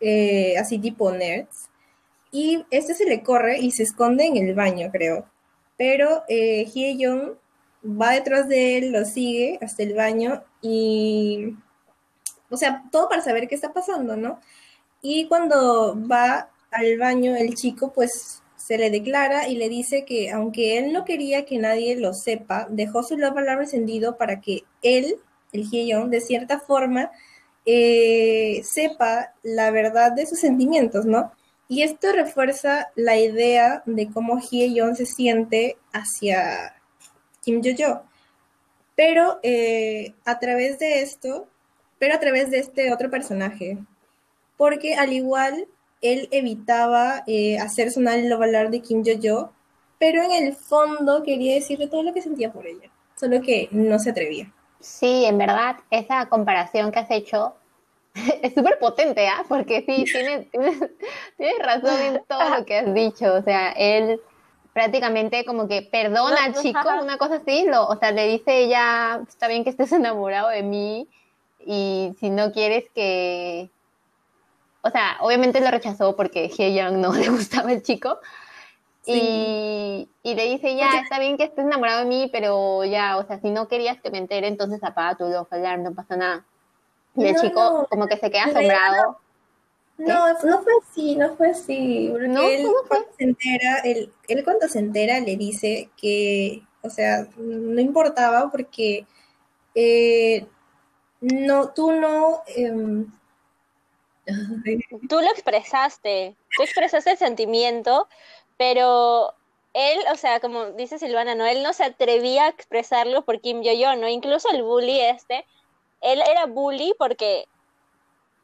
eh, así tipo nerds. Y este se le corre y se esconde en el baño, creo. Pero eh, Hye Young va detrás de él, lo sigue hasta el baño y o sea, todo para saber qué está pasando, ¿no? Y cuando va al baño el chico, pues se le declara y le dice que aunque él no quería que nadie lo sepa, dejó su palabra encendido para que él, el Hyeon, de cierta forma, eh, sepa la verdad de sus sentimientos, ¿no? Y esto refuerza la idea de cómo Hyeon se siente hacia Kim Jo-jo. Pero eh, a través de esto, pero a través de este otro personaje. Porque al igual, él evitaba eh, hacer sonar el hablar de Kim Jo-jo, pero en el fondo quería decirle todo lo que sentía por ella, solo que no se atrevía. Sí, en verdad, esa comparación que has hecho es súper potente, ¿ah? Porque sí, tienes, tienes, razón en todo lo que has dicho. O sea, él prácticamente como que perdona al chico, una cosa así, lo, o sea, le dice ella, está bien que estés enamorado de mí, y si no quieres que... O sea, obviamente lo rechazó porque Young no le gustaba el chico. Y, le dice, ya, está bien que estés enamorado de mí, pero ya, o sea, si no querías que me entere, entonces apaga tu love alarm, no pasa nada. Y el chico como que se queda asombrado. No, no fue así, no fue así. ¿No? él, Cuando se entera, él, él cuando se entera le dice que, o sea, no importaba porque eh, no, tú no... Em, tú lo expresaste, tú expresaste el sentimiento, pero él, o sea, como dice Silvana, ¿no? Él no se atrevía a expresarlo por Kim Yo-yo, ¿no? Incluso el bully este, él era bully porque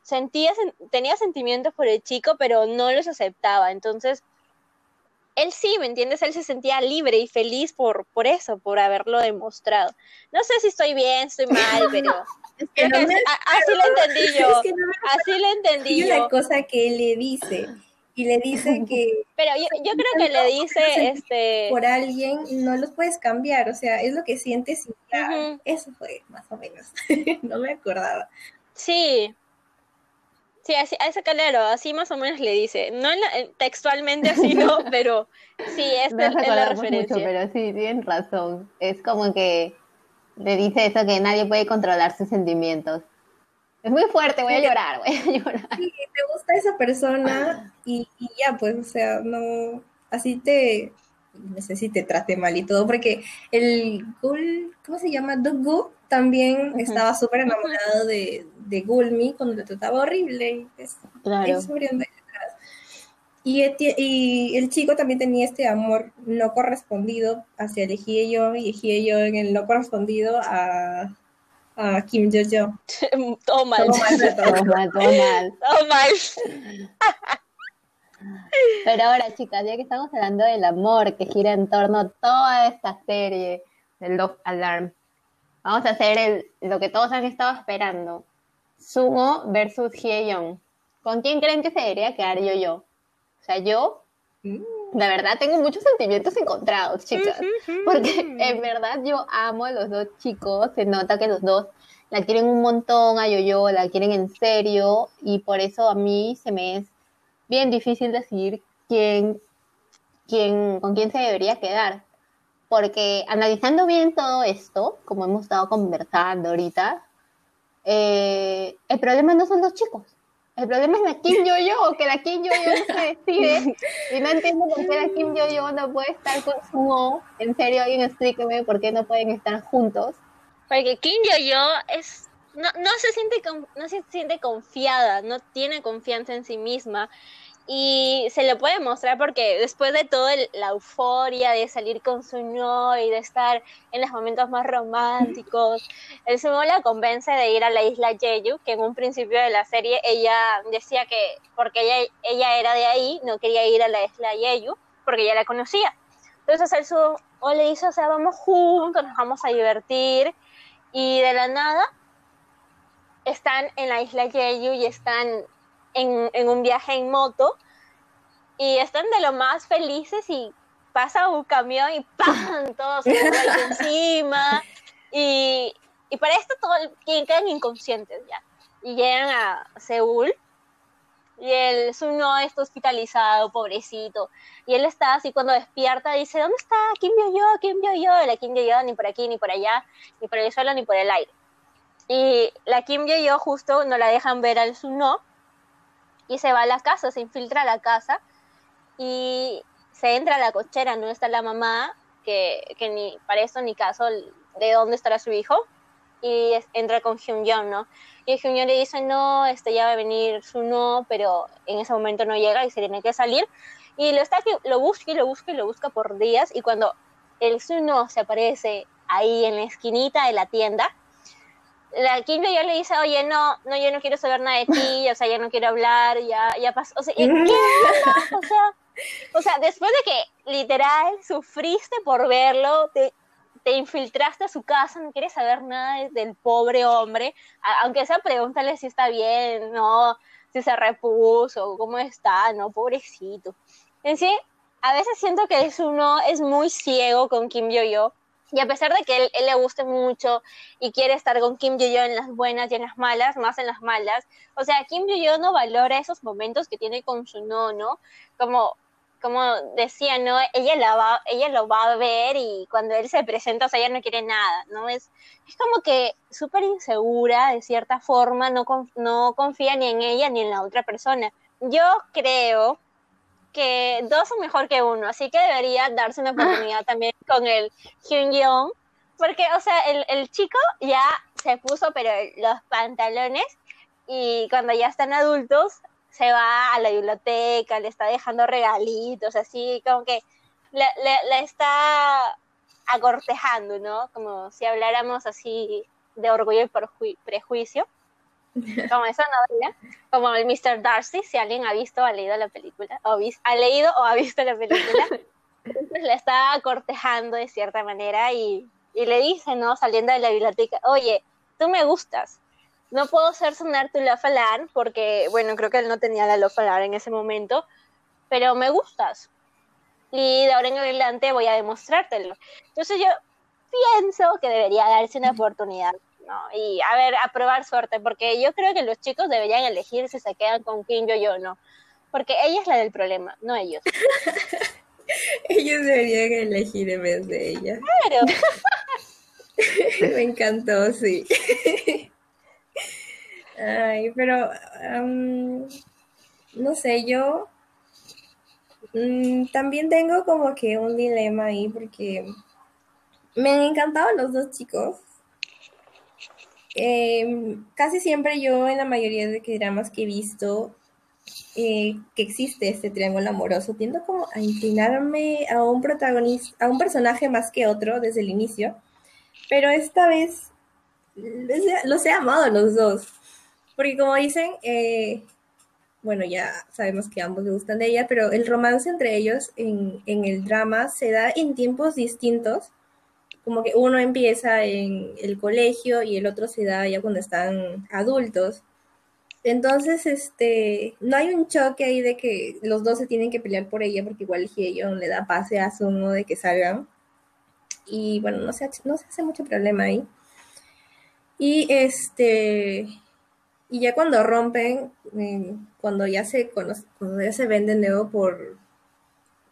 sentía, tenía sentimientos por el chico, pero no los aceptaba. Entonces, él sí, ¿me entiendes? Él se sentía libre y feliz por, por eso, por haberlo demostrado. No sé si estoy bien, estoy mal, pero así lo entendí yo. así lo entendí yo. una cosa que él le dice y le dice que... Pero yo, yo creo que le dice, este... Por alguien no los puedes cambiar, o sea, es lo que sientes y ya, eso fue más o menos, no me acordaba. Sí, Sí, así, a ese calero, así más o menos le dice. No textualmente así, no, pero sí, es, es la referencia. Mucho, pero sí, tienen razón. Es como que le dice eso que nadie puede controlar sus sentimientos. Es muy fuerte, voy a llorar, voy a llorar. Sí, te gusta esa persona y, y ya, pues, o sea, no, así te, no sé si te trate mal y todo, porque el Gul, ¿cómo se llama? Dugu también estaba súper enamorado de, de Gulmi cuando le trataba horrible. Y pues, claro. Y, y, el chico también tenía este amor no correspondido hacia el yo y yo en el no correspondido a, a Kim Jo-jo. todo mal. Todo mal, todo mal. Todo mal. Pero ahora, chicas, ya que estamos hablando del amor que gira en torno a toda esta serie de Love Alarm, vamos a hacer el, lo que todos han estado esperando. Sumo versus Hyeon. ¿Con quién creen que se debería quedar yo yo? O sea, yo, mm. verdad, tengo muchos sentimientos encontrados, chicas. Porque en verdad yo amo a los dos chicos. Se nota que los dos la quieren un montón a yo la quieren en serio. Y por eso a mí se me es bien difícil decidir quién, quién, con quién se debería quedar. Porque analizando bien todo esto, como hemos estado conversando ahorita, eh, el problema no son los chicos. El problema es la Kim Yo-Yo, que la Kim Yo-Yo no se decide. Y no entiendo por qué la Kim Yo-Yo no puede estar con Sumo. En serio, alguien explíqueme por qué no pueden estar juntos. Porque Kim Yo-Yo es no, no, se siente, no se siente confiada, no tiene confianza en sí misma. Y se le puede mostrar porque después de toda la euforia de salir con su no y de estar en los momentos más románticos, el sumo la convence de ir a la isla Jeju, que en un principio de la serie ella decía que porque ella, ella era de ahí, no quería ir a la isla Jeju, porque ella la conocía. Entonces el sumo le dice, o sea, vamos juntos, nos vamos a divertir, y de la nada están en la isla Jeju y están en, un viaje en moto y están de lo más felices y pasa un camión y ¡pam! Todos se encima y, y para esto todos quedan inconscientes ya y llegan a Seúl y el no está hospitalizado, pobrecito. Y él está así cuando despierta, dice, ¿dónde está? ¿Quién vio yo? ¿Quién vio yo? La Kim vio yo ni por aquí, ni por allá, ni por el suelo, ni por el aire. Y la Kim vio yo justo no la dejan ver al no y se va a la casa, se infiltra a la casa y se entra a la cochera, no está la mamá, que, que ni para eso ni caso de dónde estará su hijo, y entra con Hyun Jong, ¿no? Y Hyun Jong le dice, no, este ya va a venir su no, pero en ese momento no llega y se tiene que salir. Y lo está lo busca y lo busca y lo busca por días, y cuando el su no se aparece ahí en la esquinita de la tienda, la Kim ya le dice, oye, no, no, yo no quiero saber nada de ti, o sea, ya no quiero hablar, ya, ya pasó, o sea, ¿qué O sea, o sea, después de que literal sufriste por verlo, te, te infiltraste a su casa, no quieres saber nada del pobre hombre, aunque sea pregúntale si está bien, no, si se repuso, cómo está, no, pobrecito. En sí, a veces siento que es uno es muy ciego con Kim Yo-Yo, y a pesar de que él, le guste mucho y quiere estar con Kim Yo-yo en las buenas y en las malas, más en las malas, o sea, Kim Yo-yo no valora esos momentos que tiene con su no, ¿no? Como, como decía, ¿no? Ella, la va, ella lo va a ver y cuando él se presenta, o sea, ella no quiere nada, ¿no? Es, es como que súper insegura, de cierta forma, no, no confía ni en ella ni en la otra persona. Yo creo que dos son mejor que uno, así que debería darse una oportunidad también con el Hyun Young, porque, o sea, el, el, chico ya se puso, pero los pantalones, y cuando ya están adultos, se va a la biblioteca, le está dejando regalitos, así como que la, la, está acortejando, ¿no? Como si habláramos así de orgullo y prejuicio. Como esa novela, como el Mr. Darcy, si alguien ha visto o ha leído la película, o ha leído o ha visto la película, entonces la está cortejando de cierta manera y, y le dice, ¿no? Saliendo de la biblioteca, oye, tú me gustas, no puedo hacer sonar tu love alarm porque, bueno, creo que él no tenía la love alarm en ese momento, pero me gustas. Y de ahora en adelante voy a demostrártelo. Entonces yo pienso que debería darse una oportunidad, ¿no? Y a ver, a probar suerte, porque yo creo que los chicos deberían elegir si se quedan con Kim yo o no. Porque ella es la del problema, no ellos. ellos deberían elegir en vez de ella. Claro. Me encantó, sí. Ay, pero no sé, yo mm, también tengo como que un dilema ahí porque me han encantado los dos chicos. Em, casi siempre yo en la mayoría de dramas que he visto eh, que existe este triángulo amoroso, tiendo como a inclinarme a un protagonista, a un personaje más que otro desde el inicio, pero esta vez los he amado los dos. Porque como dicen, eh, bueno, ya sabemos que ambos le gustan de ella, pero el romance entre ellos en, el drama se da en tiempos distintos. Como que uno empieza en el colegio y el otro se da ya cuando están adultos. Entonces, este, no hay un choque ahí de que los dos se tienen que pelear por ella, porque igual Hyeon le da pase a Sumo de que salgan. Y bueno, no se, no se hace mucho problema ahí. Y este, y ya cuando rompen, cuando ya se cuando ya se ven de nuevo por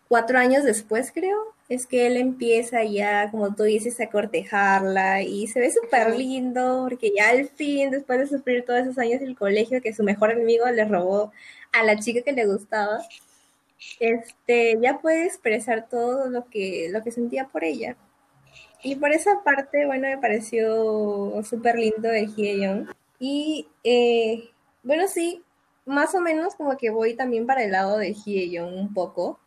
cuatro años después, creo, es que él empieza ya, como tú dices, a cortejarla y se ve súper lindo, porque ya al fin, después de sufrir todos esos años en el colegio, que su mejor enemigo le robó a la chica que le gustaba, este, ya puede expresar todo lo que, lo que sentía por ella. Y por esa parte, bueno, me pareció súper lindo de Hye y eh, bueno, sí, más o menos como que voy también para el lado de Hyeon un poco.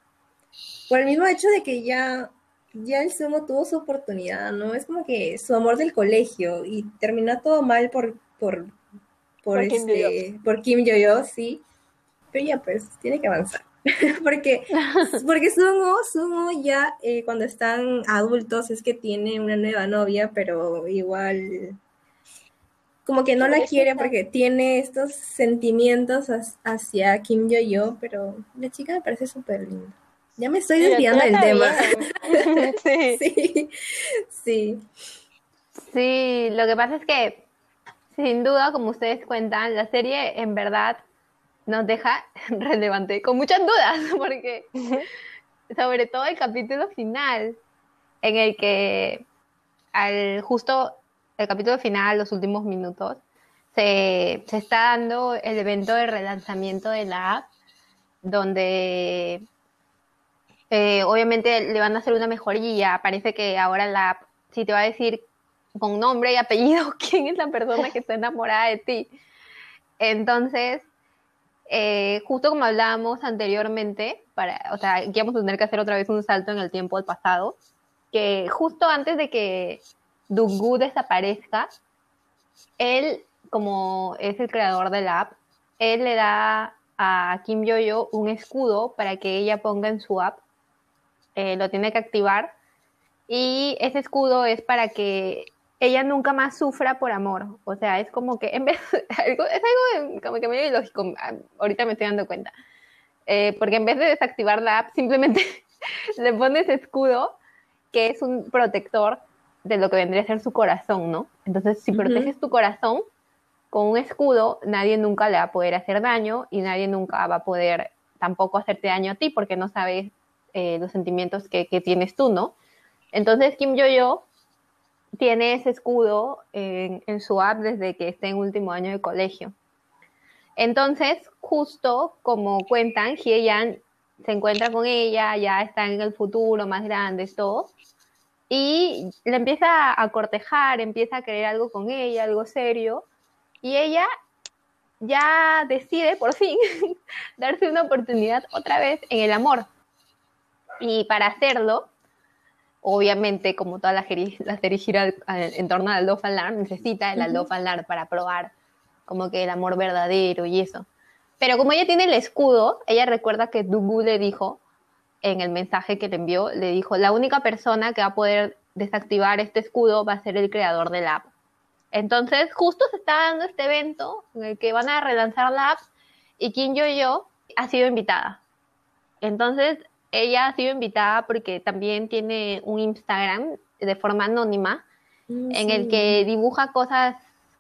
Por el mismo hecho de que ya, ya el sumo tuvo su oportunidad, ¿no? Es como que su amor del colegio y terminó todo mal por, por, por, este, por Kim Yo-yo, sí. Pero ya pues, tiene que avanzar. porque, porque Sumo, Sumo ya eh, cuando están adultos es que tiene una nueva novia, pero igual como que no la quiere porque tiene estos sentimientos hacia Kim Yo-yo, pero la chica me parece súper linda. Ya me estoy desviando del tema. sí. sí. sí. Sí, lo que pasa es que, sin duda, como ustedes cuentan, la serie en verdad nos deja relevante, con muchas dudas, porque sobre todo el capítulo final, en el que al justo el capítulo final, los últimos minutos, se, está dando el evento de relanzamiento de la app, donde eh, obviamente le van a hacer una mejoría. Parece que ahora la app sí te va a decir con nombre y apellido quién es la persona que está enamorada de ti. Entonces, eh, justo como hablábamos anteriormente, para, o sea, aquí vamos a tener que hacer otra vez un salto en el tiempo al pasado, que justo antes de que Dugu desaparezca, él, como es el creador de la app, él le da a Kim Yo-yo un escudo para que ella ponga en su app. Eh, lo tiene que activar. Y ese escudo es para que ella nunca más sufra por amor. O sea, es como que en vez es algo como que medio ilógico. Ah, ahorita me estoy dando cuenta. Eh, porque en vez de desactivar la app, simplemente le pones escudo, que es un protector de lo que vendría a ser su corazón, ¿no? Entonces, si proteges tu corazón con un escudo, nadie nunca le va a poder hacer daño y nadie nunca va a poder tampoco hacerte daño a ti porque no sabes eh, los sentimientos que, tienes tú, ¿no? Entonces, Kim Yo-Yo tiene ese escudo en, su app desde que está en último año de colegio. Entonces, justo como cuentan, Hye-Yan se encuentra con ella, ya está en el futuro, más grandes, todo y le empieza a cortejar, empieza a querer algo con ella, algo serio, y ella ya decide por fin darse una oportunidad otra vez en el amor. Y para hacerlo, obviamente, como toda la, la serie gira en torno al Love Alarm, necesita el Love Alarm para probar como que el amor verdadero y eso. Pero como ella tiene el escudo, ella recuerda que Dugu le dijo, en el mensaje que le envió, le dijo, la única persona que va a poder desactivar este escudo va a ser el creador de la app. Entonces, justo se está dando este evento en el que van a relanzar la app y Kim Yo-Yo ha sido invitada. Entonces, ella ha sido invitada porque también tiene un Instagram de forma anónima mm, en el que dibuja cosas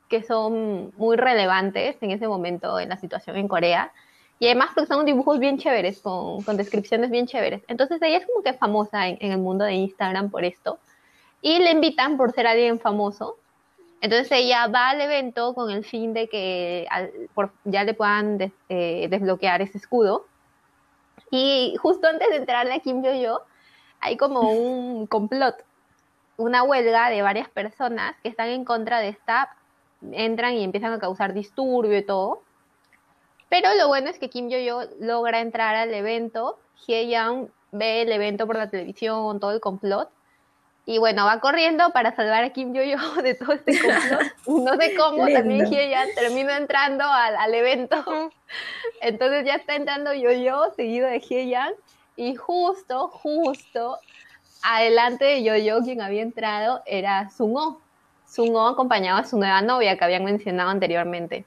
que son muy relevantes en ese momento en la situación en Corea. Y además porque son dibujos bien chéveres, con, descripciones bien chéveres. Entonces ella es como que famosa en, el mundo de Instagram por esto. Y le invitan por ser alguien famoso. Entonces ella va al evento con el fin de que ya le puedan eh, desbloquear ese escudo. Y justo antes de entrarle a Kim Yo-Yo, hay como un complot, una huelga de varias personas que están en contra de esta entran y empiezan a causar disturbio y todo. Pero lo bueno es que Kim Yo-Yo logra entrar al evento, Hye-Young ve el evento por la televisión, todo el complot, y bueno, va corriendo para salvar a Kim Yo-Yo de todo este complot. No sé cómo, también Hye-Young termina entrando al, evento. Entonces ya está entrando Yo-Yo, seguido de Hye-Young, y justo, justo, adelante de Yo-Yo, quien había entrado, era Sungo. Sungo acompañaba a su nueva novia que habían mencionado anteriormente.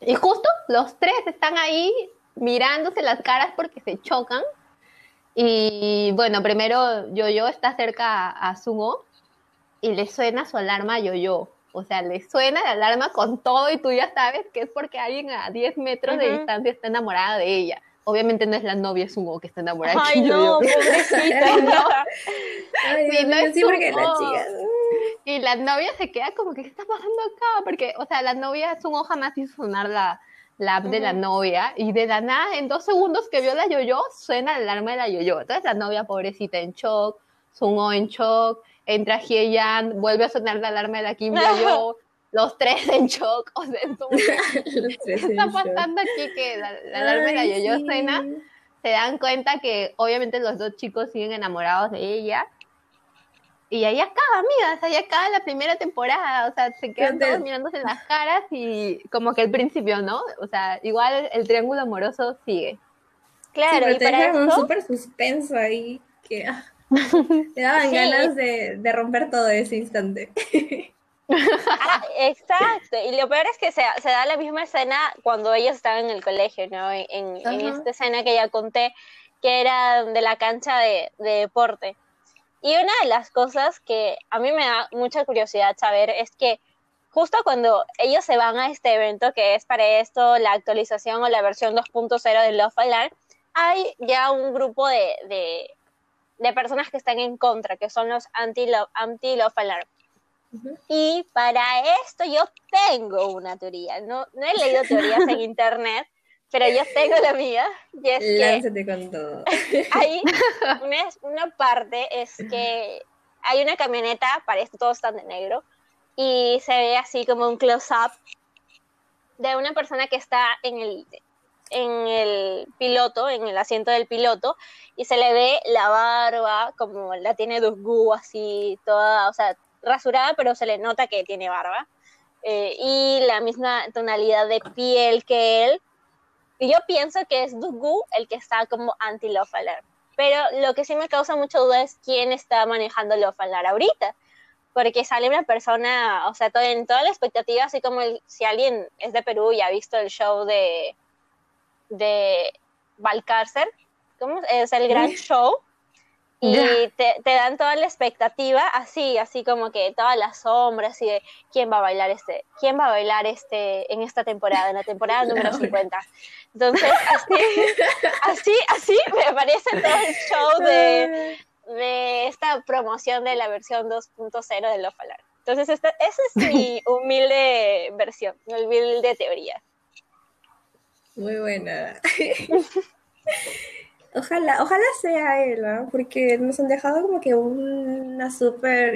Y justo los tres están ahí mirándose las caras porque se chocan. Y bueno, primero Yo-Yo está cerca a, Sungo y le suena su alarma a Yo-Yo. O sea, le suena la alarma con todo y tú ya sabes que es porque alguien a 10 metros de distancia está enamorada de ella. Obviamente no es la novia Sungo que está enamorada Ay, de no, pobrecita, no. Ay, sí, no es porque la chica... Y la novia se queda como que, ¿qué está pasando acá? Porque, o sea, la novia Sungo jamás hizo sonar la, la app de la novia y de la nada, en dos segundos que vio la yo-yo, suena el alarma de la yo-yo. Entonces la novia pobrecita en shock, Sungo en shock, entra Hye-Yan, vuelve a sonar la alarma de la Kim Yo-Yo, los tres en shock, o sea, ¿qué está pasando aquí? Que la, alarma de la yo-yo suena, se dan cuenta que obviamente los dos chicos siguen enamorados de ella y ahí acaba, amigas, ahí acaba la primera temporada, o sea, se quedan todos mirándose en las caras y como que el principio, ¿no? O sea, igual el triángulo amoroso sigue. Claro, y para eso... un súper suspenso ahí que ah, te daban ganas de, de, romper todo ese instante. Ah, exacto, y lo peor es que se, se, da la misma escena cuando ellos estaban en el colegio, ¿no? En, en, esta escena que ya conté, que era de la cancha de, de deporte y una de las cosas que a mí me da mucha curiosidad saber es que justo cuando ellos se van a este evento, que es para esto la actualización o la versión 2.0 de Love Alarm, hay ya un grupo de, de, personas que están en contra, que son los anti-Love anti -love Alarm. Y para esto yo tengo una teoría. No, no he leído teorías en internet, pero yo tengo la mía, y es Lánzate con todo. hay una, una, parte es que hay una camioneta, para esto todos están de negro, y se ve así como un close-up de una persona que está en el, en el piloto, en el asiento del piloto, y se le ve la barba, como la tiene Dusgu, así toda, o sea, rasurada, pero se le nota que tiene barba. Eh, y la misma tonalidad de piel que él, yo pienso que es Dugu el que está como anti-Love Pero lo que sí me causa mucha duda es quién está manejando Love ahorita. Porque sale una persona, o sea, todo, en toda la expectativa, así como si alguien es de Perú y ha visto el show de, de Valcárcel, ¿cómo es el gran show? Y te, dan toda la expectativa así, así como que todas las sombras y de quién va a bailar este, quién va a bailar este en esta temporada, en la temporada número 50. Entonces, así, así, así me parece todo el show de, de esta promoción de la versión 2.0 de Love Alarm. Entonces, esta, esa es mi humilde versión, mi humilde teoría. Muy buena. Ojalá, ojalá sea él, ¿no? Porque nos han dejado como que una súper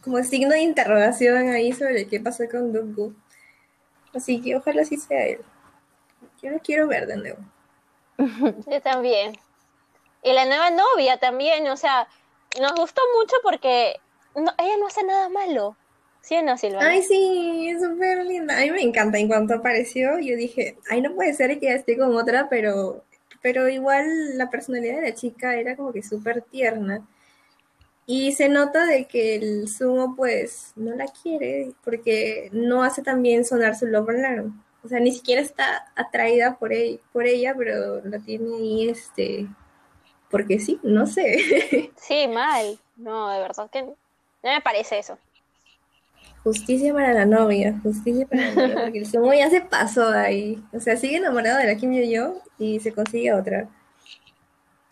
como signo de interrogación ahí sobre qué pasó con Dooku. Así que ojalá sí sea él. Yo lo quiero ver de nuevo. Yo también. Y la nueva novia también, o sea, nos gustó mucho porque ella no hace nada malo. ¿Sí o no, Silva? Ay, sí, es súper linda. A mí me encanta. En cuanto apareció, yo dije, ay, no puede ser que esté con otra, pero, pero igual la personalidad de la chica era como que súper tierna. Y se nota de que el sumo, pues, no la quiere porque no hace tan bien sonar su love alarm. O sea, ni siquiera está atraída por, él, por ella, pero la tiene ahí, este, porque sí, no sé. Sí, mal. No, de verdad que no me parece eso. Justicia para la novia, justicia para la novia, porque el sumo ya se pasó ahí. O sea, sigue enamorado de la Kim Yo-yo y se consigue otra.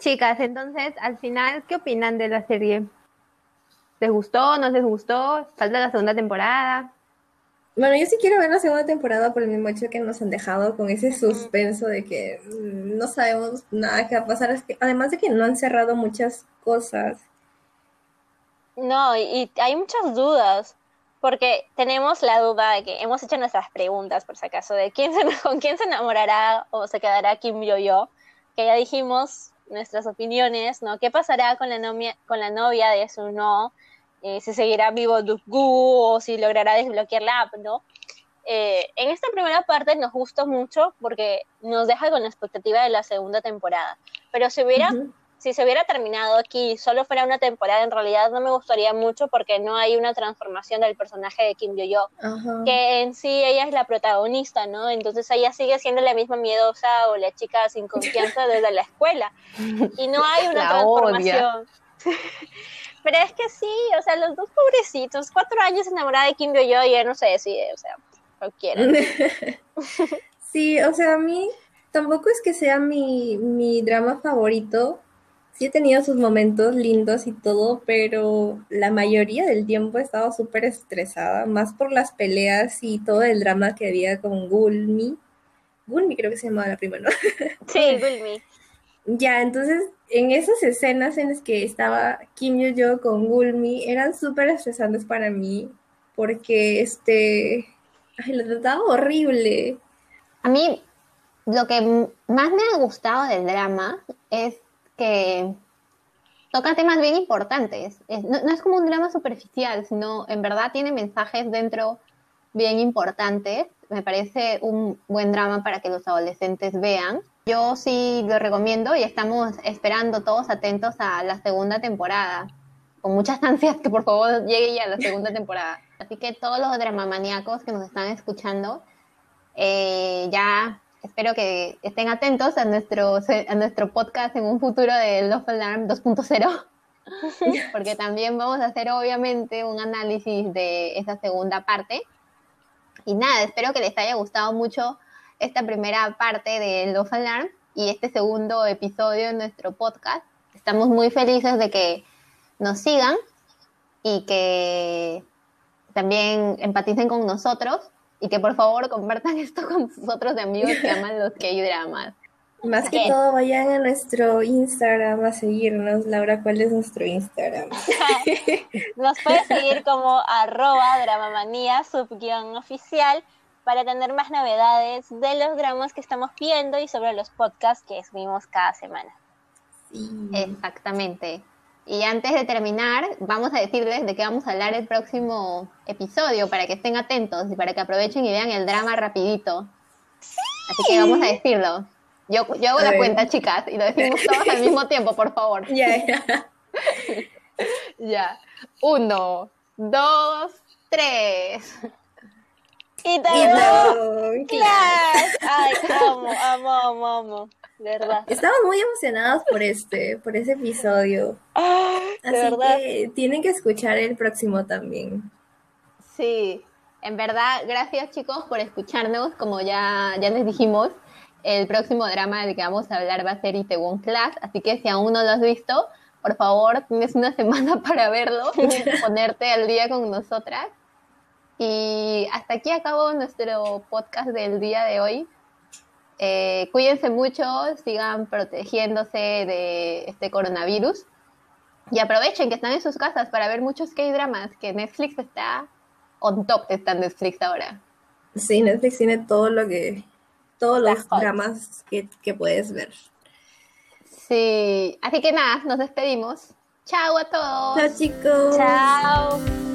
Chicas, entonces, al final, ¿qué opinan de la serie? ¿Les gustó? ¿No les gustó? ¿Falta la segunda temporada? Bueno, yo sí quiero ver la segunda temporada por el mismo hecho que nos han dejado con ese suspenso de que mm, no sabemos nada que va a pasar. Además de que no han cerrado muchas cosas. No, y hay muchas dudas, porque tenemos la duda de que hemos hecho nuestras preguntas, por si acaso, de quién se, con quién se enamorará o se quedará Kim Yo-yo, que ya dijimos nuestras opiniones, ¿no? ¿Qué pasará con la novia, con la novia de su no? Eh, si seguirá vivo Dukgu o si logrará desbloquear la app, ¿no? Eh, en esta primera parte nos gustó mucho porque nos deja con la expectativa de la segunda temporada. Pero si hubiera, si se hubiera terminado aquí, solo fuera una temporada, en realidad no me gustaría mucho porque no hay una transformación del personaje de Kim Yo-yo, que en sí ella es la protagonista, ¿no? Entonces ella sigue siendo la misma miedosa o la chica sin confianza desde la escuela. Y no hay una transformación. Pero es que sí, o sea, los dos pobrecitos, cuatro años enamorada de Kim Yo-yo y ya no se decide, o sea, cualquiera. sí, o sea, a mí tampoco es que sea mi, mi drama favorito. Sí he tenido sus momentos lindos y todo, pero la mayoría del tiempo he estado súper estresada, más por las peleas y todo el drama que había con Gulmi. Gulmi creo que se llamaba la prima, ¿no? Sí, Gulmi. Ya, entonces en esas escenas en las que estaba Kim Yo Yo con Gulmi eran súper estresantes para mí porque este ay, lo trataba horrible. A mí lo que más me ha gustado del drama es que toca temas bien importantes. no, no, es como un drama superficial, sino en verdad tiene mensajes dentro bien importantes. Me parece un buen drama para que los adolescentes vean. Yo sí lo recomiendo y estamos esperando todos atentos a la segunda temporada. Con muchas ansias que por favor llegue ya la segunda temporada. Así que todos los dramamaníacos que nos están escuchando, eh, ya espero que estén atentos a nuestro, a nuestro podcast en un futuro de Love Alarm 2.0. Porque también vamos a hacer obviamente un análisis de esa segunda parte. Y nada, espero que les haya gustado mucho esta primera parte de Love Alarm y este segundo episodio de nuestro podcast. Estamos muy felices de que nos sigan y que también empaticen con nosotros y que por favor compartan esto con sus otros amigos que aman los K-dramas. Más que todo, vayan a nuestro Instagram a seguirnos. Laura, ¿cuál es nuestro Instagram? Nos puedes seguir como arroba dramamanía subguión oficial para tener más novedades de los dramas que estamos viendo y sobre los podcasts que subimos cada semana. Exactamente. Y antes de terminar, vamos a decirles de qué vamos a hablar el próximo episodio para que estén atentos y para que aprovechen y vean el drama rapidito. Así que vamos a decirlo. Yo, yo hago la cuenta, chicas, y lo decimos todos al mismo tiempo, por favor. Ya, ya. ya. Uno, dos, tres. Y también Clash. Ay, amo, amo, amo, amo. Verdad. Estamos muy emocionados por este, por ese episodio. Así verdad. que tienen que escuchar el próximo también. Sí, en verdad, gracias chicos por escucharnos. Como ya, ya les dijimos, el próximo drama del que vamos a hablar va a ser Itaewon Class. Así que si aún no lo has visto, por favor, tienes una semana para verlo, ponerte al día con nosotras. Y hasta aquí acabó nuestro podcast del día de hoy. Eh, cuídense mucho, sigan protegiéndose de este coronavirus y aprovechen que están en sus casas para ver muchos K-dramas, que Netflix está on top de esta Netflix ahora. Sí, Netflix tiene todo lo que, todos los dramas que, que puedes ver. Sí, así que nada, nos despedimos. Chao a todos. Chao chicos. Chao.